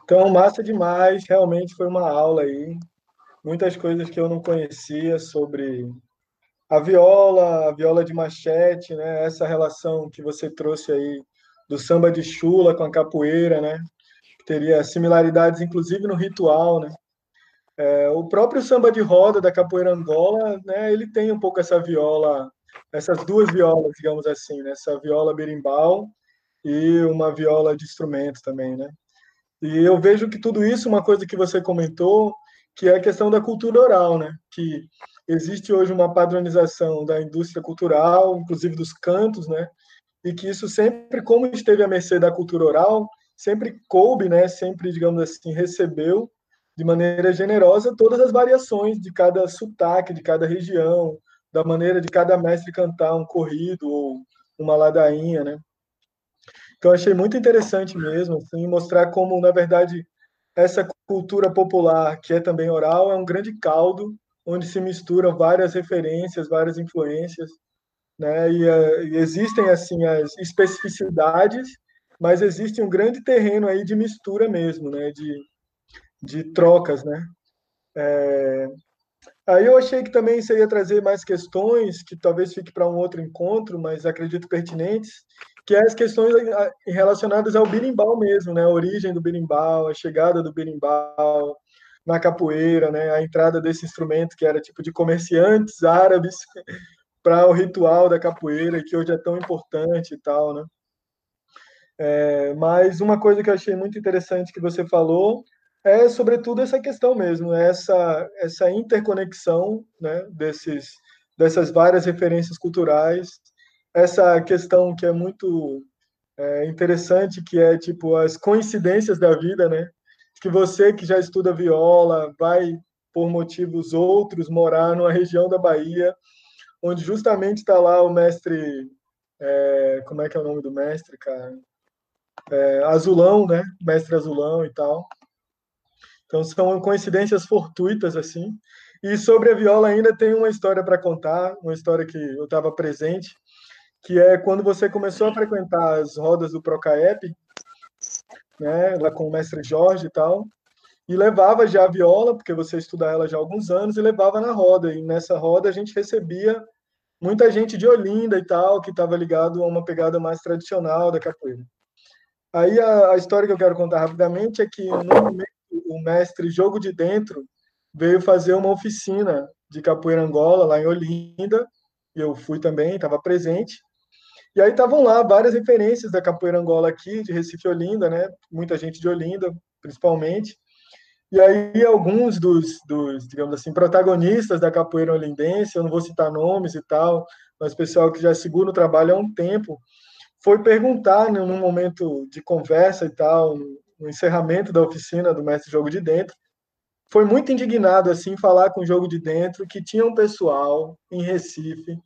Então, massa demais, realmente foi uma aula aí. Muitas coisas que eu não conhecia sobre a viola, a viola de machete, né? Essa relação que você trouxe aí do samba de chula com a capoeira, né? Que teria similaridades, inclusive no ritual, né? É, o próprio samba de roda da capoeira angola, né? Ele tem um pouco essa viola, essas duas violas, digamos assim, né? Essa viola berimbau e uma viola de instrumento também, né? E eu vejo que tudo isso, uma coisa que você comentou, que é a questão da cultura oral, né? Que existe hoje uma padronização da indústria cultural, inclusive dos cantos, né? E que isso sempre, como esteve à mercê da cultura oral, sempre coube, né? Sempre, digamos assim, recebeu de maneira generosa todas as variações de cada sotaque, de cada região, da maneira de cada mestre cantar um corrido ou uma ladainha, né? Então, achei muito interessante mesmo, assim, mostrar como, na verdade, essa cultura popular, que é também oral, é um grande caldo onde se misturam várias referências, várias influências, né? E, eh, e existem assim as especificidades, mas existe um grande terreno aí de mistura mesmo, né? De, de trocas, né? É, Aí eu achei que também você ia trazer mais questões, que talvez fique para um outro encontro, mas acredito pertinentes, que é as questões ah, relacionadas ao berimbau mesmo, né? A origem do berimbau, a chegada do berimbau na capoeira, né? A entrada desse instrumento que era tipo de comerciantes árabes *laughs* para o ritual da capoeira, que hoje é tão importante e tal, né? É, mas uma coisa que eu achei muito interessante que você falou é sobretudo essa questão mesmo, essa essa interconexão, né, desses dessas várias referências culturais. Essa questão que é muito é, interessante, que é tipo as coincidências da vida, né? Que você que já estuda viola vai por motivos outros morar numa região da Bahia, onde justamente está lá o mestre, é, como é que é o nome do mestre, cara? É, Azulão, né? Mestre Azulão e tal. Então são coincidências fortuitas assim. E sobre a viola ainda tem uma história para contar, uma história que eu estava presente, que é quando você começou a frequentar as rodas do Procaep, né, lá com o mestre Jorge e tal, e levava já a viola, porque você estuda ela já há alguns anos, e levava na roda. E nessa roda a gente recebia muita gente de Olinda e tal, que estava ligado a uma pegada mais tradicional da capoeira. Aí a, a, história que eu quero contar rapidamente é que no momento o mestre Jogo de Dentro veio fazer uma oficina de capoeira Angola lá em Olinda, e eu fui também, estava presente. E aí estavam lá várias referências da capoeira Angola aqui, de Recife Olinda, né? Muita gente de Olinda, principalmente. E aí alguns dos, dos, digamos assim, protagonistas da capoeira olindense, eu não vou citar nomes e tal, mas pessoal que já segura o trabalho há um tempo, foi perguntar né, num momento de conversa e tal, no encerramento da oficina do mestre Jogo de Dentro, foi muito indignado assim falar com o Jogo de Dentro que tinha um pessoal em Recife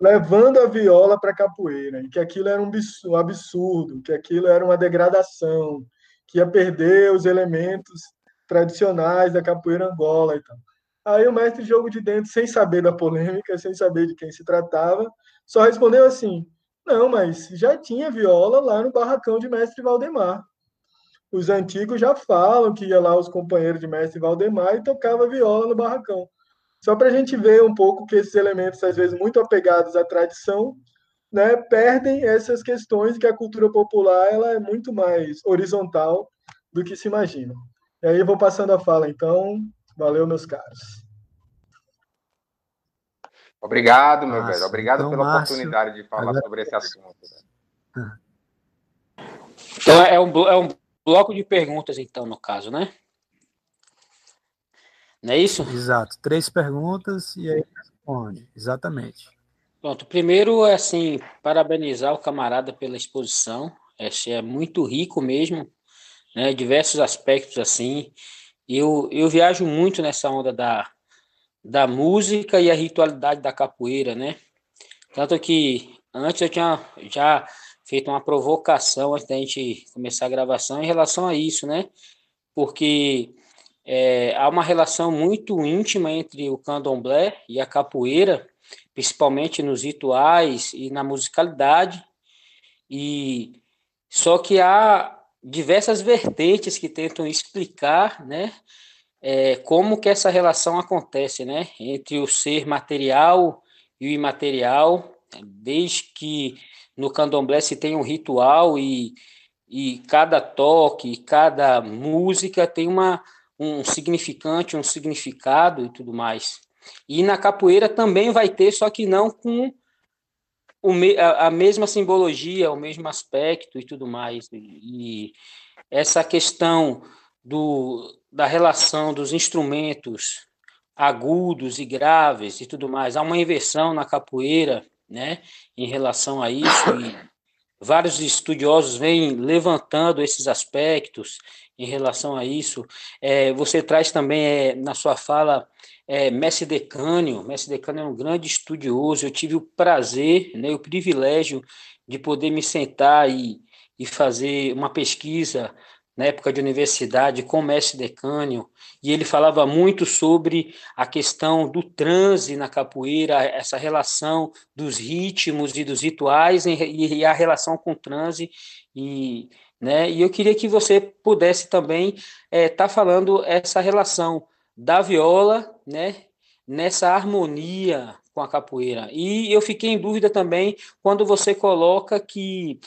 levando a viola para capoeira, e que aquilo era um absurdo, que aquilo era uma degradação, que ia perder os elementos tradicionais da capoeira Angola e tal. Aí o mestre jogo de dentro, sem saber da polêmica, sem saber de quem se tratava, só respondeu assim: não, mas já tinha viola lá no barracão de mestre Valdemar. Os antigos já falam que ia lá os companheiros de mestre Valdemar e tocava viola no barracão. Só para a gente ver um pouco que esses elementos, às vezes muito apegados à tradição, né, perdem essas questões que a cultura popular ela é muito mais horizontal do que se imagina. E aí eu vou passando a fala, então. Valeu, meus caros. Obrigado, meu velho. Obrigado então, pela Márcio, oportunidade de falar agora... sobre esse assunto. Então, é um, é um bloco de perguntas, então, no caso, né? Não é isso? Exato. Três perguntas e aí responde. Exatamente. Pronto. Primeiro, é assim, parabenizar o camarada pela exposição. Esse é muito rico mesmo né, diversos aspectos assim. Eu, eu viajo muito nessa onda da, da música e a ritualidade da capoeira, né? Tanto que antes eu tinha já feito uma provocação antes da gente começar a gravação em relação a isso, né? Porque é, há uma relação muito íntima entre o candomblé e a capoeira, principalmente nos rituais e na musicalidade. E só que há diversas vertentes que tentam explicar, né, é, como que essa relação acontece, né, entre o ser material e o imaterial, desde que no candomblé se tem um ritual e, e cada toque, cada música tem uma, um significante, um significado e tudo mais. E na capoeira também vai ter, só que não com me, a, a, mesma simbologia, o mesmo aspecto e tudo mais. E, e essa questão do, da relação dos instrumentos agudos e graves e tudo mais, há uma inversão na capoeira, né, em relação a isso. Vários estudiosos vêm levantando esses aspectos em relação a isso. É, você traz também é, na sua fala é, Messi Decânio. Messi Decânio é um grande estudioso. Eu tive o prazer, né, o privilégio de poder me sentar e, e fazer uma pesquisa na época de universidade com o Messi Decânio, e ele falava muito sobre a questão do transe na capoeira, essa relação dos ritmos e dos rituais e, e a relação com o transe e né? E eu queria que você pudesse também estar é, tá falando essa relação da viola, né, nessa harmonia com a capoeira. E eu fiquei em dúvida também quando você coloca que,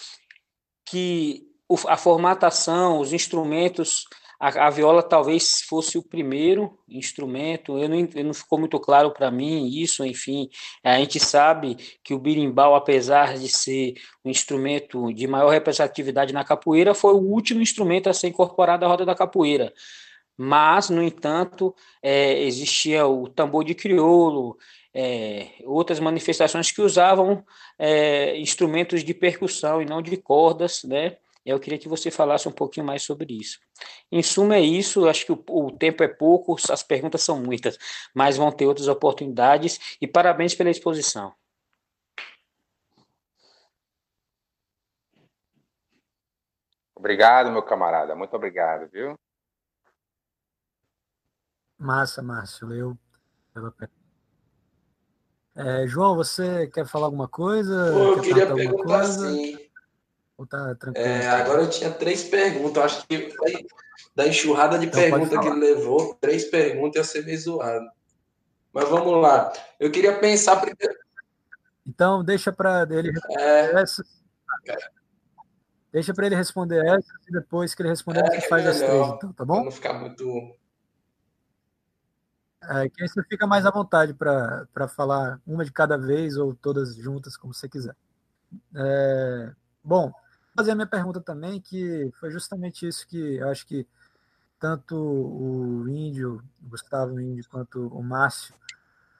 que a formatação, os instrumentos, a, a viola talvez fosse o primeiro instrumento, eu não, eu não ficou muito claro para mim isso, enfim, a gente sabe que o birimbau, apesar de ser um instrumento de maior representatividade na capoeira, foi o último instrumento a ser incorporado à roda da capoeira mas, no entanto, é, existia o tambor de crioulo, é, outras manifestações que usavam é, instrumentos de percussão e não de cordas, né? Eu queria que você falasse um pouquinho mais sobre isso. Em suma, é isso. Acho que o, o, tempo é pouco, as perguntas são muitas, mas vão ter outras oportunidades. E parabéns pela exposição. Obrigado, meu camarada. Muito obrigado, viu? Massa, Márcio. Eu é, João, você quer falar alguma coisa? Pô, eu queria perguntar sim. Ou tá tranquilo? É, agora eu tinha três perguntas. Acho que da enxurrada de então, perguntas que ele levou, três perguntas ia ser meio zoado. Mas vamos lá. Eu queria pensar primeiro. Então, deixa para ele é... essa. Deixa para ele responder essa e depois que ele responder, é, você faz melhor, as três, então, tá bom? Pra não ficar muito é, que aí você fica mais à vontade para falar uma de cada vez ou todas juntas, como você quiser. É, bom, fazer a minha pergunta também, que foi justamente isso que eu acho que tanto o Índio, o Gustavo Índio, quanto o Márcio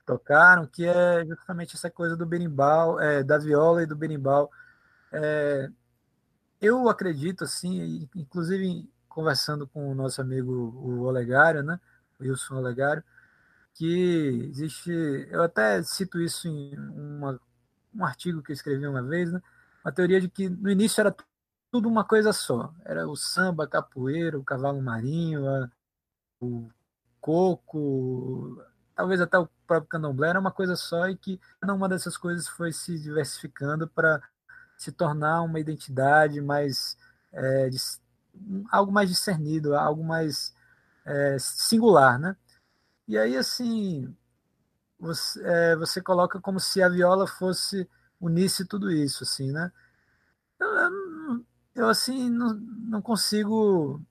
tocaram, que é justamente essa coisa do berimbau, é, da viola e do berimbau. É, eu acredito, assim, inclusive conversando com o nosso amigo o Olegário, né, Wilson Olegário, que existe, eu até cito isso em uma, um artigo que eu escrevi uma vez, né? Uma teoria de que no início era tudo uma coisa só, era o samba, a capoeira, o cavalo marinho, a, o coco, talvez até o próprio candomblé, era uma coisa só e que cada uma dessas coisas foi se diversificando para se tornar uma identidade mais é, de, algo mais discernido, algo mais é, singular, né? E aí, assim, você, é, você coloca como se a viola fosse unisse tudo isso, assim, né? Eu, eu, eu assim, não, não consigo,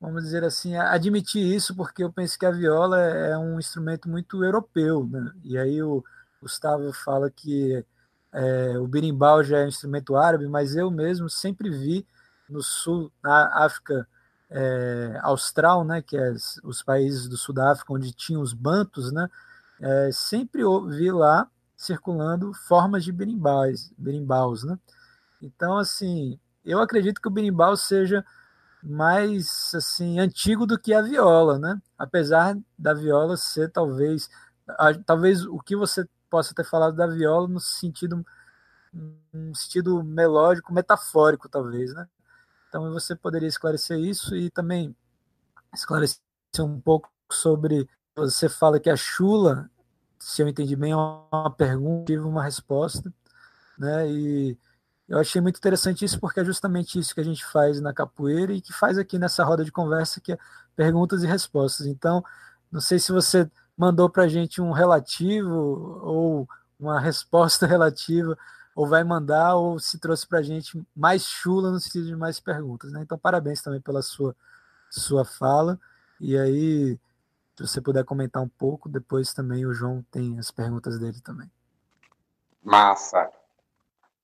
vamos dizer assim, admitir isso, porque eu penso que a viola é um instrumento muito europeu, né? E aí o Gustavo fala que é, o berimbau já é um instrumento árabe, mas eu mesmo sempre vi no sul, na África é, austral, né, que é os países do sul da África, onde tinham os bantos, né, é, sempre vi lá circulando formas de berimbaus, berimbaus, né? Então, assim, eu acredito que o berimbau seja mais assim antigo do que a viola, né? Apesar da viola ser talvez talvez o que você possa ter falado da viola no sentido um sentido melódico, metafórico, talvez, né? Então você poderia esclarecer isso e também esclarecer um pouco sobre. Você fala que a chula, se eu entendi bem, é uma pergunta, tive uma resposta, né? E eu achei muito interessante isso porque é justamente isso que a gente faz na capoeira e que faz aqui nessa roda de conversa, que é perguntas e respostas. Então, não sei se você mandou para a gente um relativo ou uma resposta *laughs* relativa ou vai mandar, ou se trouxe para a gente mais chula no sentido de mais perguntas. Né? Então, parabéns também pela sua, sua fala. E aí, se você puder comentar um pouco, depois também o João tem as perguntas dele também. Massa.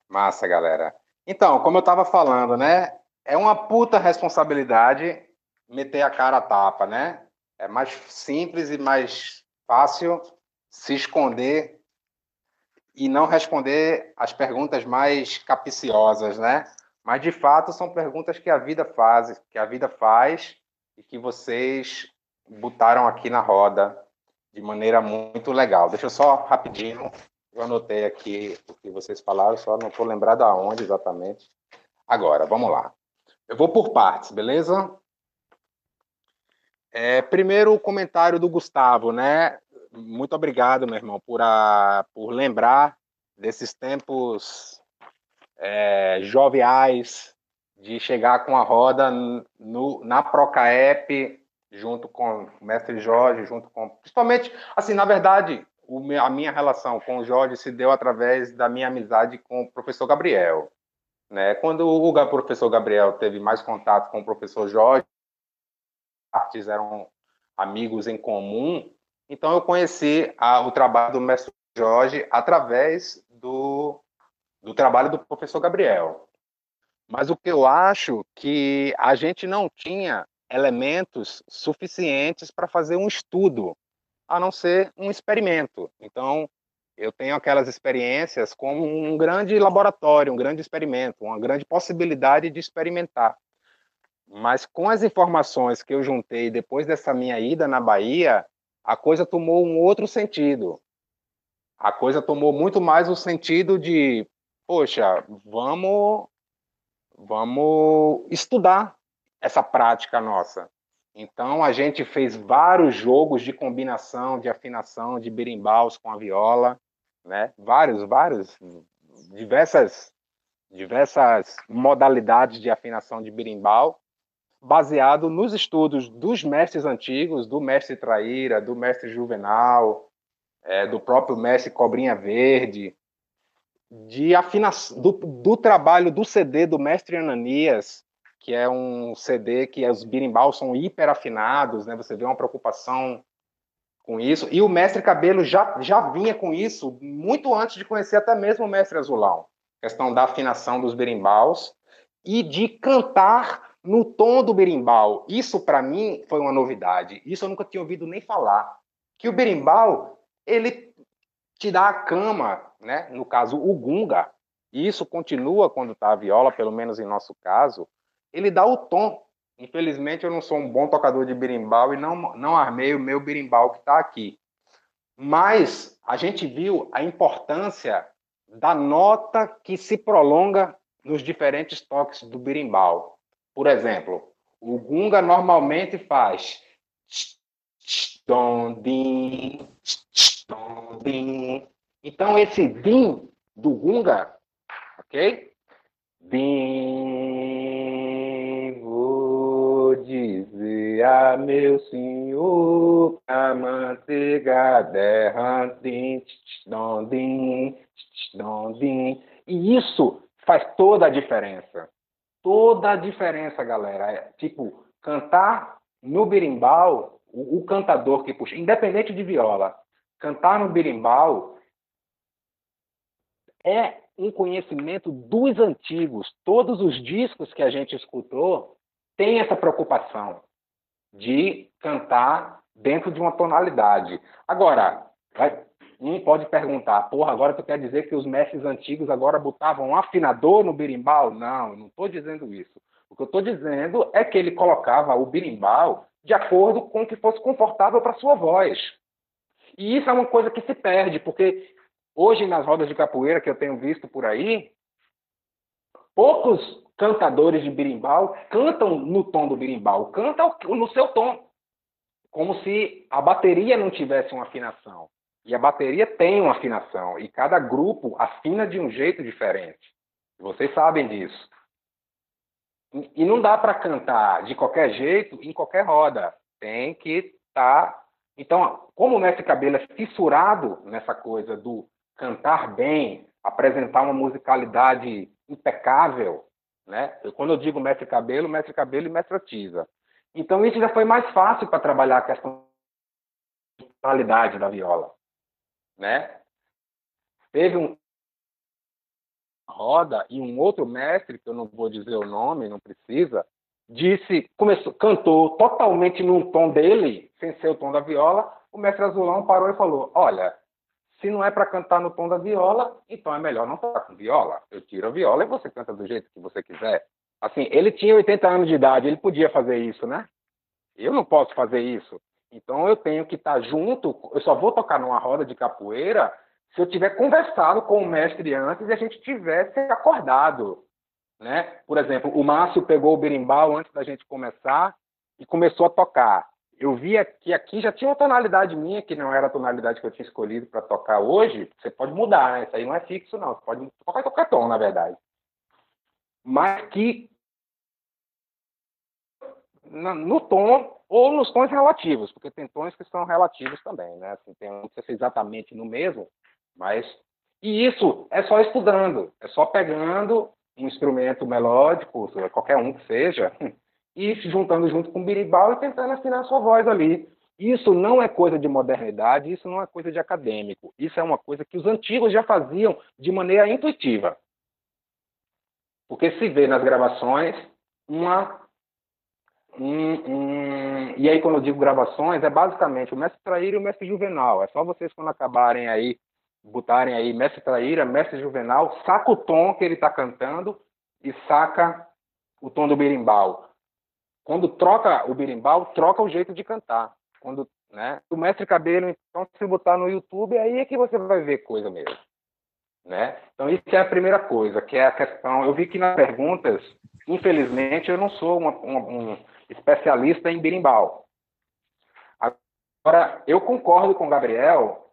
Massa, galera. Então, como eu estava falando, né? É uma puta responsabilidade meter a cara a tapa, né? É mais simples e mais fácil se esconder e não responder as perguntas mais capciosas, né? Mas de fato são perguntas que a vida faz, que a vida faz e que vocês botaram aqui na roda de maneira muito legal. Deixa eu só rapidinho, eu anotei aqui o que vocês falaram, só não estou lembrado aonde exatamente. Agora, vamos lá. Eu vou por partes, beleza? É, primeiro o comentário do Gustavo, né? muito obrigado, meu irmão, por, a, por lembrar desses tempos é, joviais de chegar com a roda no, na Procaep, junto com o mestre Jorge, junto com. Principalmente, assim, na verdade, o, a minha relação com o Jorge se deu através da minha amizade com o professor Gabriel. Né? Quando o professor Gabriel teve mais contato com o professor Jorge, artes eram amigos em comum, então, eu conheci a, o trabalho do mestre Jorge através do, do trabalho do professor Gabriel. Mas o que eu acho que a gente não tinha elementos suficientes para fazer um estudo a não ser um experimento. Então, eu tenho aquelas experiências como um grande laboratório, um grande experimento, uma grande possibilidade de experimentar. Mas com as informações que eu juntei depois dessa minha ida na Bahia, a coisa tomou um outro sentido. A coisa tomou muito mais o sentido de, poxa, vamos vamos estudar essa prática nossa. Então a gente fez vários jogos de combinação, de afinação de berimbaus com a viola, né? Vários, vários, diversas, diversas modalidades de afinação de berimbau, baseado nos estudos dos mestres antigos, do mestre Traíra, do mestre Juvenal, é, do próprio mestre Cobrinha Verde, de afinação, do, do, trabalho do CD do mestre Ananias, que é um CD que os birimbaus são hiper afinados, né? Você vê uma preocupação com isso. E o mestre Cabelo já, já vinha com isso muito antes de conhecer até mesmo o mestre Azulão. Questão da afinação dos berimbaus e de cantar no tom do berimbau. Isso para mim foi uma novidade. Isso eu nunca tinha ouvido nem falar. Que o berimbau, ele te dá a cama, né? No caso, o gunga. E isso continua quando está a viola, pelo menos em nosso caso. Ele dá o tom. Infelizmente, eu não sou um bom tocador de berimbau e não, não armei o meu berimbau que está aqui. Mas a gente viu a importância da nota que se prolonga nos diferentes toques do berimbau. Por exemplo, o gunga normalmente faz. Então, esse din do gunga, ok? Din, dizer a meu senhor a manteiga derra, din, dom, din, dom, din. E isso faz toda a diferença. Toda a diferença, galera. É, tipo, cantar no berimbau, o, o cantador que puxa, independente de viola, cantar no berimbau é um conhecimento dos antigos. Todos os discos que a gente escutou têm essa preocupação de cantar dentro de uma tonalidade. Agora, vai, um pode perguntar, porra, agora tu quer dizer que os mestres antigos agora botavam um afinador no berimbau? Não, não estou dizendo isso. O que eu estou dizendo é que ele colocava o berimbau de acordo com o que fosse confortável para sua voz. E isso é uma coisa que se perde, porque hoje nas rodas de capoeira que eu tenho visto por aí, poucos cantadores de berimbau cantam no tom do berimbau, cantam no seu tom, como se a bateria não tivesse uma afinação. E a bateria tem uma afinação, e cada grupo afina de um jeito diferente. Vocês sabem disso. E não dá para cantar de qualquer jeito em qualquer roda. Tem que estar. Tá... Então, como o mestre Cabelo é fissurado nessa coisa do cantar bem, apresentar uma musicalidade impecável, né? Quando eu digo mestre Cabelo, mestre Cabelo e mestre Tisa. Então, isso já foi mais fácil para trabalhar a questão da tonalidade da viola né? Teve um roda e um outro mestre, que eu não vou dizer o nome, não precisa, disse, começou, cantou totalmente num tom dele, sem ser o tom da viola, o mestre Azulão parou e falou: "Olha, se não é para cantar no tom da viola, então é melhor não tocar com viola. Eu tiro a viola e você canta do jeito que você quiser." Assim, ele tinha 80 anos de idade, ele podia fazer isso, né? Eu não posso fazer isso. Então eu tenho que estar junto, eu só vou tocar numa roda de capoeira se eu tiver conversado com o mestre antes e a gente tivesse acordado. Né? Por exemplo, o Márcio pegou o berimbau antes da gente começar e começou a tocar. Eu via que aqui já tinha uma tonalidade minha, que não era a tonalidade que eu tinha escolhido para tocar hoje. Você pode mudar, né? Isso aí não é fixo, não. Você pode tocar qualquer tom, na verdade. Mas que no tom ou nos tons relativos, porque tem tons que são relativos também, né? Assim, tem um que ser exatamente no mesmo, mas e isso é só estudando, é só pegando um instrumento melódico, qualquer um que seja, e se juntando junto com o birimbau e tentando afinar a sua voz ali. Isso não é coisa de modernidade, isso não é coisa de acadêmico. Isso é uma coisa que os antigos já faziam de maneira intuitiva. Porque se vê nas gravações uma um, um, e aí quando eu digo gravações, é basicamente o Mestre Traíra e o Mestre Juvenal. É só vocês quando acabarem aí, botarem aí Mestre Traíra, Mestre Juvenal, saca o tom que ele está cantando e saca o tom do berimbau. Quando troca o berimbau, troca o jeito de cantar. Quando, né? O Mestre Cabelo, então, se botar no YouTube, aí é que você vai ver coisa mesmo. Né? Então, isso é a primeira coisa, que é a questão. Eu vi que nas perguntas, infelizmente, eu não sou uma, uma, um especialista em berimbau. Agora, eu concordo com o Gabriel.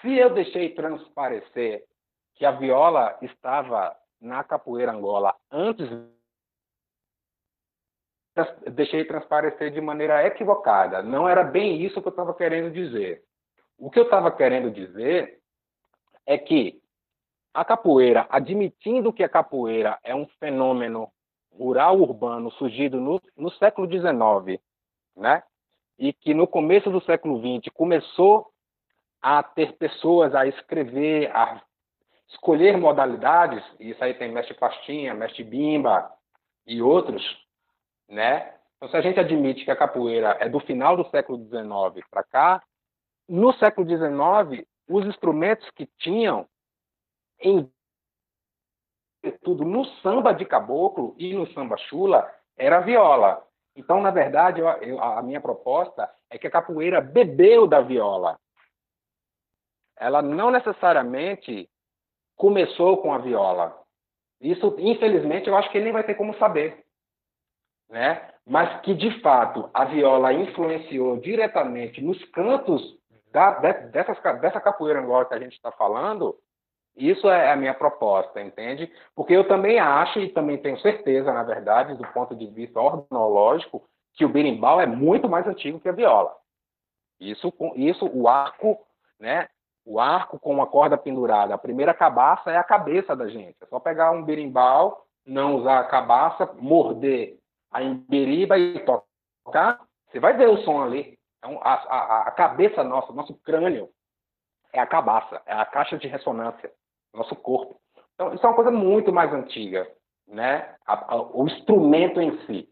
Se eu deixei transparecer que a viola estava na capoeira Angola antes deixei transparecer de maneira equivocada. Não era bem isso que eu estava querendo dizer. O que eu estava querendo dizer é que a capoeira, admitindo que a capoeira é um fenômeno rural urbano surgido no, no século XIX, né? E que no começo do século XX começou a ter pessoas a escrever, a escolher modalidades, isso aí tem mestre pastinha, mestre bimba e outros, né? Então, se a gente admite que a capoeira é do final do século XIX para cá, no século XIX, os instrumentos que tinham, em tudo no samba de caboclo e no samba chula, era a viola. Então, na verdade, eu, eu, a minha proposta é que a capoeira bebeu da viola. Ela não necessariamente começou com a viola. Isso, infelizmente, eu acho que ele nem vai ter como saber né? mas que, de fato, a viola influenciou diretamente nos cantos da, dessas, dessa capoeira agora que a gente está falando, isso é a minha proposta, entende? Porque eu também acho, e também tenho certeza, na verdade, do ponto de vista ornológico, que o berimbau é muito mais antigo que a viola. Isso, isso o arco, né? O arco com uma corda pendurada, a primeira cabaça é a cabeça da gente. É só pegar um berimbau, não usar a cabaça, morder a emberiba e tocar, você vai ver o som ali. Então, a, a, a cabeça nossa, nosso crânio, é a cabaça, é a caixa de ressonância, nosso corpo. Então, isso é uma coisa muito mais antiga, né? A, a, o instrumento em si.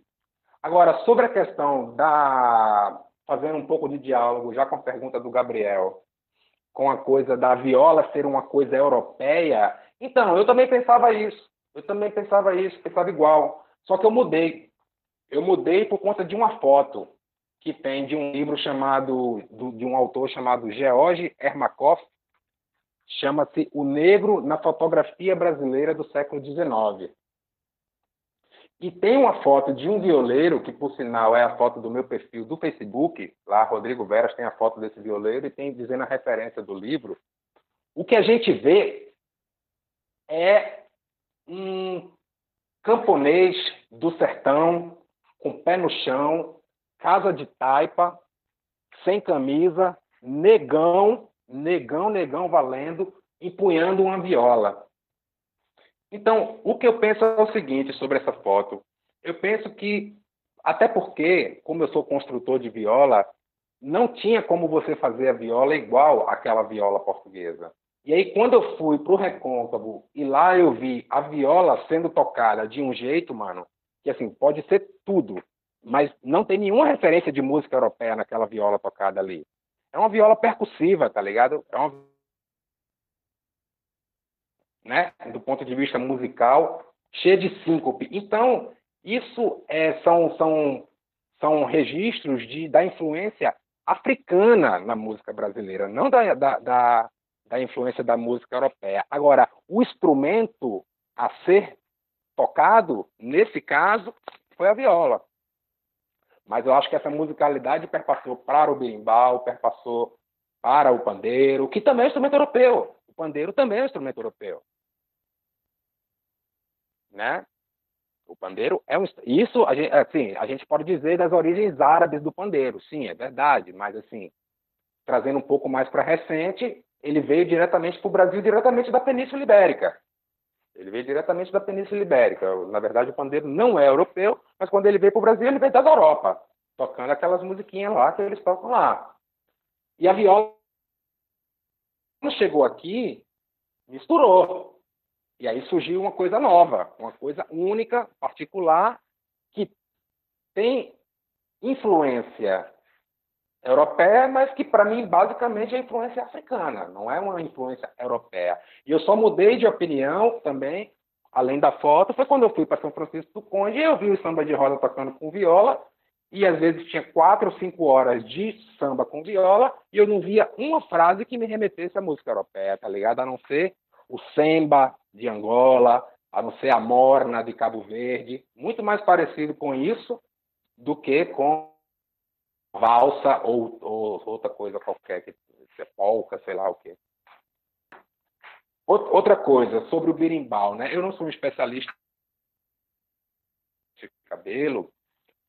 Agora, sobre a questão da. Fazendo um pouco de diálogo, já com a pergunta do Gabriel, com a coisa da viola ser uma coisa europeia. Então, eu também pensava isso. Eu também pensava isso, pensava igual. Só que eu mudei. Eu mudei por conta de uma foto que tem de um livro chamado de um autor chamado George Ermakov, chama-se O Negro na Fotografia Brasileira do Século XIX. E tem uma foto de um violeiro, que por sinal é a foto do meu perfil do Facebook, lá Rodrigo Veras tem a foto desse violeiro e tem dizendo a referência do livro. O que a gente vê é um camponês do sertão com pé no chão, casa de taipa, sem camisa, negão, negão, negão valendo, empunhando uma viola. Então, o que eu penso é o seguinte sobre essa foto. Eu penso que, até porque, como eu sou construtor de viola, não tinha como você fazer a viola igual àquela viola portuguesa. E aí, quando eu fui para o Recôncavo e lá eu vi a viola sendo tocada de um jeito, mano, que assim, pode ser tudo, mas não tem nenhuma referência de música europeia naquela viola tocada ali. É uma viola percussiva, tá ligado? É uma né, do ponto de vista musical, cheia de síncope. Então, isso é, são, são, são registros de, da influência africana na música brasileira, não da, da, da, da influência da música europeia. Agora, o instrumento a ser tocado, nesse caso, foi a viola. Mas eu acho que essa musicalidade perpassou para o berimbau, perpassou para o pandeiro, que também é um instrumento europeu. O pandeiro também é um instrumento europeu. Né? O pandeiro é um isso a gente, assim, a gente pode dizer das origens árabes do pandeiro, sim, é verdade, mas assim, trazendo um pouco mais para recente, ele veio diretamente para o Brasil, diretamente da Península Ibérica. Ele veio diretamente da Península Ibérica. Na verdade, o pandeiro não é europeu, mas quando ele veio para o Brasil, ele veio da Europa, tocando aquelas musiquinhas lá que eles tocam lá. E a viola, quando chegou aqui, misturou. E aí surgiu uma coisa nova, uma coisa única, particular, que tem influência europeia, mas que para mim basicamente é influência africana, não é uma influência europeia. E eu só mudei de opinião também, além da foto, foi quando eu fui para São Francisco do Conde e eu vi o samba de roda tocando com viola, e às vezes tinha quatro ou cinco horas de samba com viola, e eu não via uma frase que me remetesse à música europeia, tá ligado? A não ser o samba de Angola, a não ser a morna de Cabo Verde, muito mais parecido com isso do que com valsa ou, ou outra coisa qualquer, que é polca, sei lá o quê. Outra coisa, sobre o birimbau, né? Eu não sou um especialista de cabelo.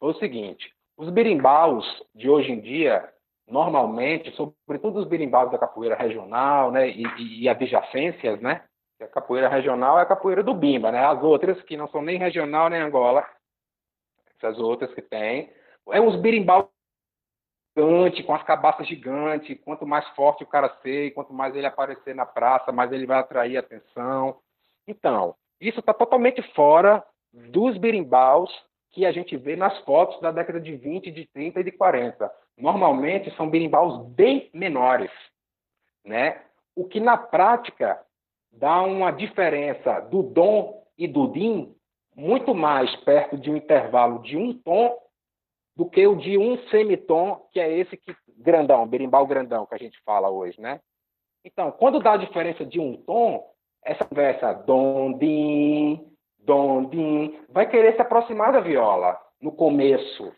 É o seguinte, os birimbaus de hoje em dia, normalmente, sobretudo os birimbaus da capoeira regional, né, e, e, e adjacências, né? A capoeira regional é a capoeira do Bimba, né? As outras que não são nem regional nem Angola, essas outras que tem, é uns birimbaus gigante, com as cabaças gigantes. Quanto mais forte o cara ser, quanto mais ele aparecer na praça, mais ele vai atrair atenção. Então, isso está totalmente fora dos birimbaus que a gente vê nas fotos da década de 20, de 30 e de 40. Normalmente são birimbaus bem menores, né? O que na prática dá uma diferença do dom e do din muito mais perto de um intervalo de um tom do que o de um semitom, que é esse que grandão, berimbau grandão que a gente fala hoje, né? Então, quando dá a diferença de um tom, essa conversa dom, din, vai querer se aproximar da viola no começo.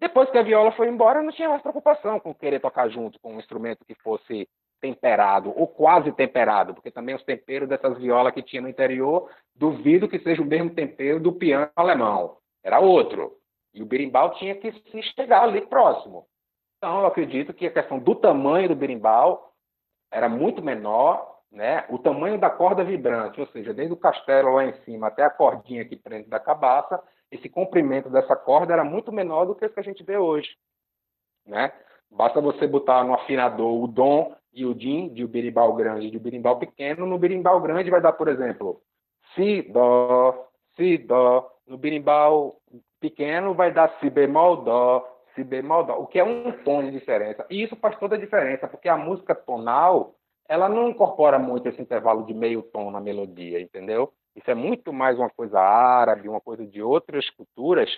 Depois que a viola foi embora, não tinha mais preocupação com querer tocar junto com um instrumento que fosse temperado, ou quase temperado, porque também os temperos dessas violas que tinha no interior, duvido que seja o mesmo tempero do piano alemão. Era outro. E o berimbau tinha que se chegar ali próximo. Então, eu acredito que a questão do tamanho do berimbau era muito menor, né? O tamanho da corda vibrante, ou seja, desde o castelo lá em cima até a cordinha que prende da cabaça, esse comprimento dessa corda era muito menor do que o que a gente vê hoje, né? Basta você botar no afinador o dom e o din de um berimbau grande e de um berimbau pequeno. No berimbau grande vai dar, por exemplo, si, dó, si, dó. No berimbau pequeno vai dar si bemol dó, si bemol dó, o que é um tom de diferença. E isso faz toda a diferença, porque a música tonal, ela não incorpora muito esse intervalo de meio tom na melodia, entendeu? Isso é muito mais uma coisa árabe, uma coisa de outras culturas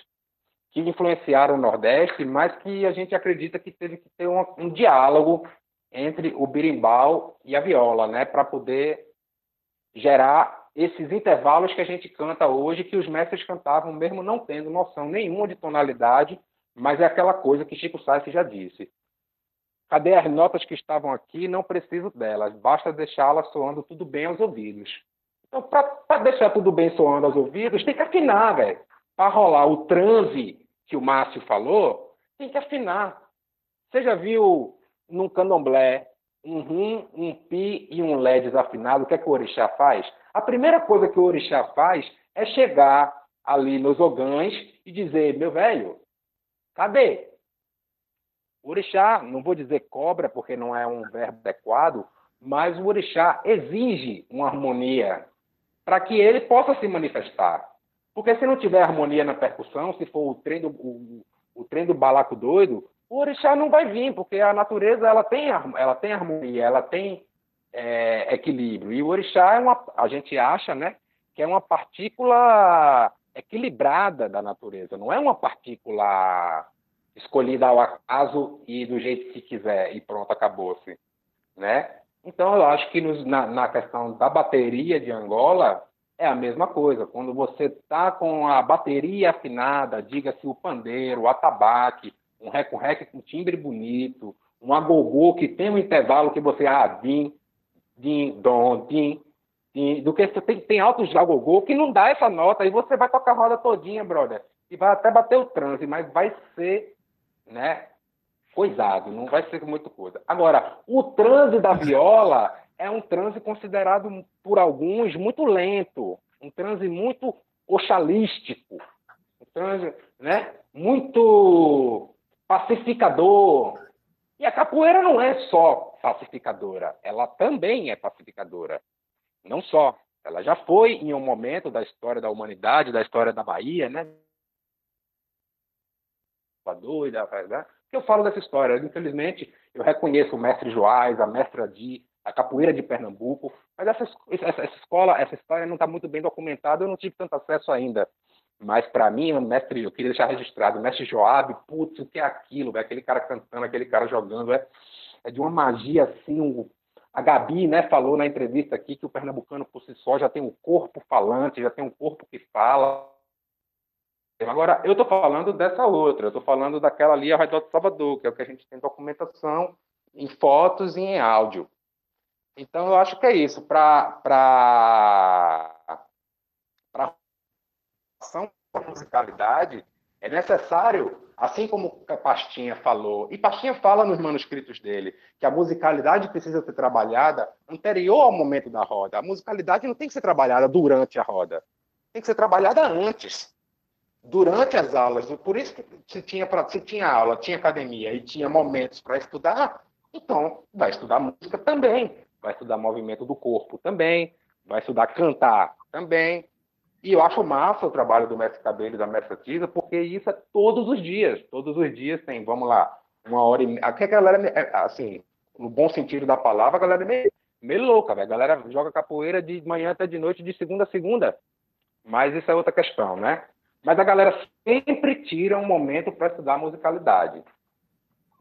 que influenciaram o Nordeste, mas que a gente acredita que teve que ter um, um diálogo entre o birimbau e a viola, né, para poder gerar esses intervalos que a gente canta hoje, que os mestres cantavam mesmo não tendo noção nenhuma de tonalidade, mas é aquela coisa que Chico Sainz já disse. Cadê as notas que estavam aqui? Não preciso delas, basta deixá-las soando tudo bem aos ouvidos. Então, para deixar tudo bem soando aos ouvidos, tem que afinar, velho. Para rolar o transe que o Márcio falou, tem que afinar. Você já viu num candomblé um rum, um pi e um lé desafinado, o que é que o orixá faz? A primeira coisa que o orixá faz é chegar ali nos ogãs e dizer, meu velho, cadê? Orixá, não vou dizer cobra porque não é um verbo adequado, mas o orixá exige uma harmonia para que ele possa se manifestar. Porque se não tiver harmonia na percussão, se for o trem do, o, o trem do balaco doido, o orixá não vai vir, porque a natureza ela tem, ela tem harmonia, ela tem é, equilíbrio. E o orixá é uma, a gente acha, né, que é uma partícula equilibrada da natureza, não é uma partícula escolhida ao acaso e do jeito que quiser e pronto, acabou-se, né? Então eu acho que nos, na, na questão da bateria de Angola é a mesma coisa. Quando você está com a bateria afinada, diga-se o pandeiro, o atabaque, um rec-rec com timbre bonito, um agogô que tem um intervalo que você, ah, din, din, dom, din, din, do que você tem, tem altos agogô que não dá essa nota, e você vai tocar a roda todinha, brother, e vai até bater o transe, mas vai ser, né, coisado, não vai ser muito coisa. Agora, o transe da viola é um transe considerado por alguns muito lento, um transe muito oxalístico, um transe, né, muito pacificador. E a capoeira não é só pacificadora, ela também é pacificadora. Não só. Ela já foi em um momento da história da humanidade, da história da Bahia, né? Salvador, e da, né? eu falo dessa história. Infelizmente, eu reconheço o mestre Joás, a mestra Adi, a capoeira de Pernambuco, mas essa, essa, essa escola, essa história não está muito bem documentada, eu não tive tanto acesso ainda. Mas para mim, mestre, eu queria deixar registrado, mestre Joab, putz, o que é aquilo? Véio? Aquele cara cantando, aquele cara jogando, é, é de uma magia assim. Um, a Gabi né, falou na entrevista aqui que o pernambucano por si só já tem um corpo falante, já tem um corpo que fala. Agora, eu estou falando dessa outra, eu estou falando daquela ali ao redor de Salvador, que é o que a gente tem documentação em fotos e em áudio. Então, eu acho que é isso. Para com musicalidade, é necessário, assim como Pastinha falou, e Pastinha fala nos manuscritos dele, que a musicalidade precisa ser trabalhada anterior ao momento da roda. A musicalidade não tem que ser trabalhada durante a roda, tem que ser trabalhada antes, durante as aulas. Por isso que se tinha, se tinha aula, tinha academia e tinha momentos para estudar, então vai estudar música também, vai estudar movimento do corpo também, vai estudar cantar também, e eu acho massa o trabalho do mestre Cabelo e da mestra Tisa, porque isso é todos os dias. Todos os dias tem, vamos lá, uma hora e meia. Aqui a galera, é, assim, no bom sentido da palavra, a galera é meio, meio louca, velho. A galera joga capoeira de manhã até de noite, de segunda a segunda. Mas isso é outra questão, né? Mas a galera sempre tira um momento para estudar musicalidade.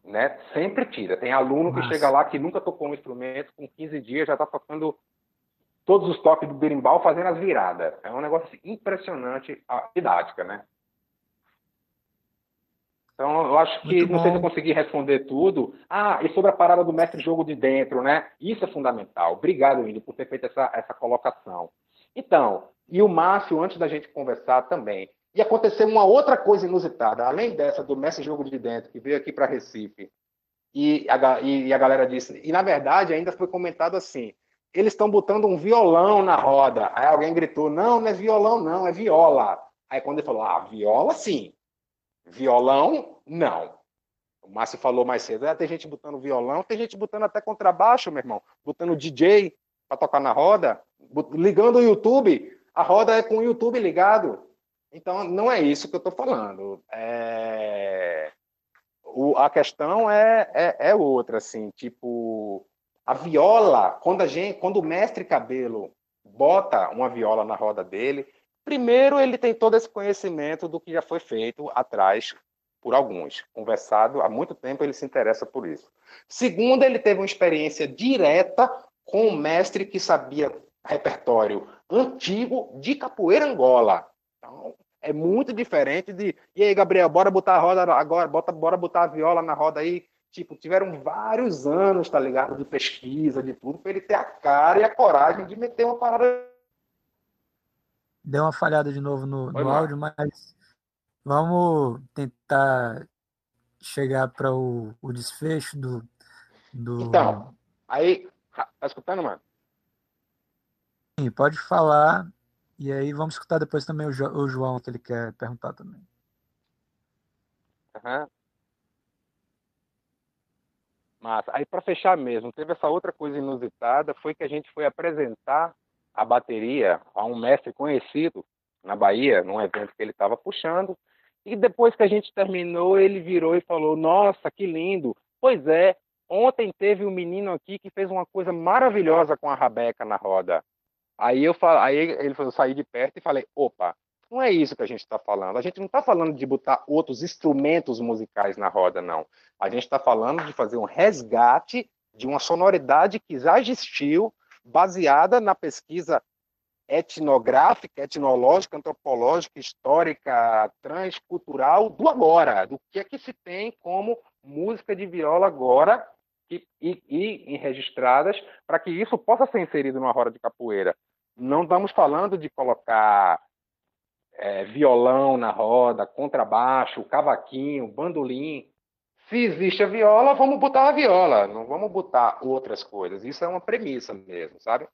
Né? Sempre tira. Tem aluno que chega lá que nunca tocou um instrumento, com 15 dias já está tocando todos os toques do berimbau fazendo as viradas. É um negócio assim, impressionante a didática, né? Então, eu acho que, não sei se eu consegui responder tudo. Ah, e sobre a parada do mestre jogo de dentro, né? Isso é fundamental. Obrigado, Índio, por ter feito essa, essa colocação. Então, e o Márcio, antes da gente conversar também, e aconteceu uma outra coisa inusitada, além dessa do mestre jogo de dentro, que veio aqui para Recife, e a, e a galera disse, e na verdade ainda foi comentado assim, eles estão botando um violão na roda. Aí alguém gritou: não, não é violão, não, é viola. Aí quando ele falou: ah, viola sim. Violão, não. O Márcio falou mais cedo: ah, tem gente botando violão, tem gente botando até contrabaixo, meu irmão, botando DJ para tocar na roda, ligando o YouTube. A roda é com o YouTube ligado. Então, não é isso que eu estou falando. É... O, a questão é, é, é outra, assim, tipo a viola, quando, a gente, quando o mestre Cabelo bota uma viola na roda dele, primeiro ele tem todo esse conhecimento do que já foi feito atrás por alguns. Conversado há muito tempo, ele se interessa por isso. Segundo, ele teve uma experiência direta com um mestre que sabia repertório antigo de capoeira Angola. Então, é muito diferente de. E aí, Gabriel, bora botar a roda agora, bota, bora botar a viola na roda aí. Tipo, tiveram vários anos, tá ligado? De pesquisa, de tudo, para ele ter a cara e a coragem de meter uma parada. Deu uma falhada de novo no, no áudio, mas vamos tentar chegar para o, o desfecho do, do. Então, aí. Tá escutando, mano? Sim, pode falar. E aí vamos escutar depois também o, jo, o João, que ele quer perguntar também. Uhum. Massa. Aí, para fechar mesmo, teve essa outra coisa inusitada, foi que a gente foi apresentar a bateria a um mestre conhecido na Bahia, num evento que ele estava puxando, e depois que a gente terminou, ele virou e falou: Nossa, que lindo! Pois é, ontem teve um menino aqui que fez uma coisa maravilhosa com a rabeca na roda. Aí eu, aí ele falou, eu saí de perto e falei: Opa, não é isso que a gente está falando. A gente não está falando de botar outros instrumentos musicais na roda, não. A gente está falando de fazer um resgate de uma sonoridade que já existiu, baseada na pesquisa etnográfica, etnológica, antropológica, histórica, transcultural do agora, do que é que se tem como música de viola agora e, e, e registradas para que isso possa ser inserido numa roda de capoeira. Não estamos falando de colocar é, violão na roda, contrabaixo, cavaquinho, bandolim. Se existe a viola, vamos botar a viola, não vamos botar outras coisas. Isso é uma premissa mesmo, sabe?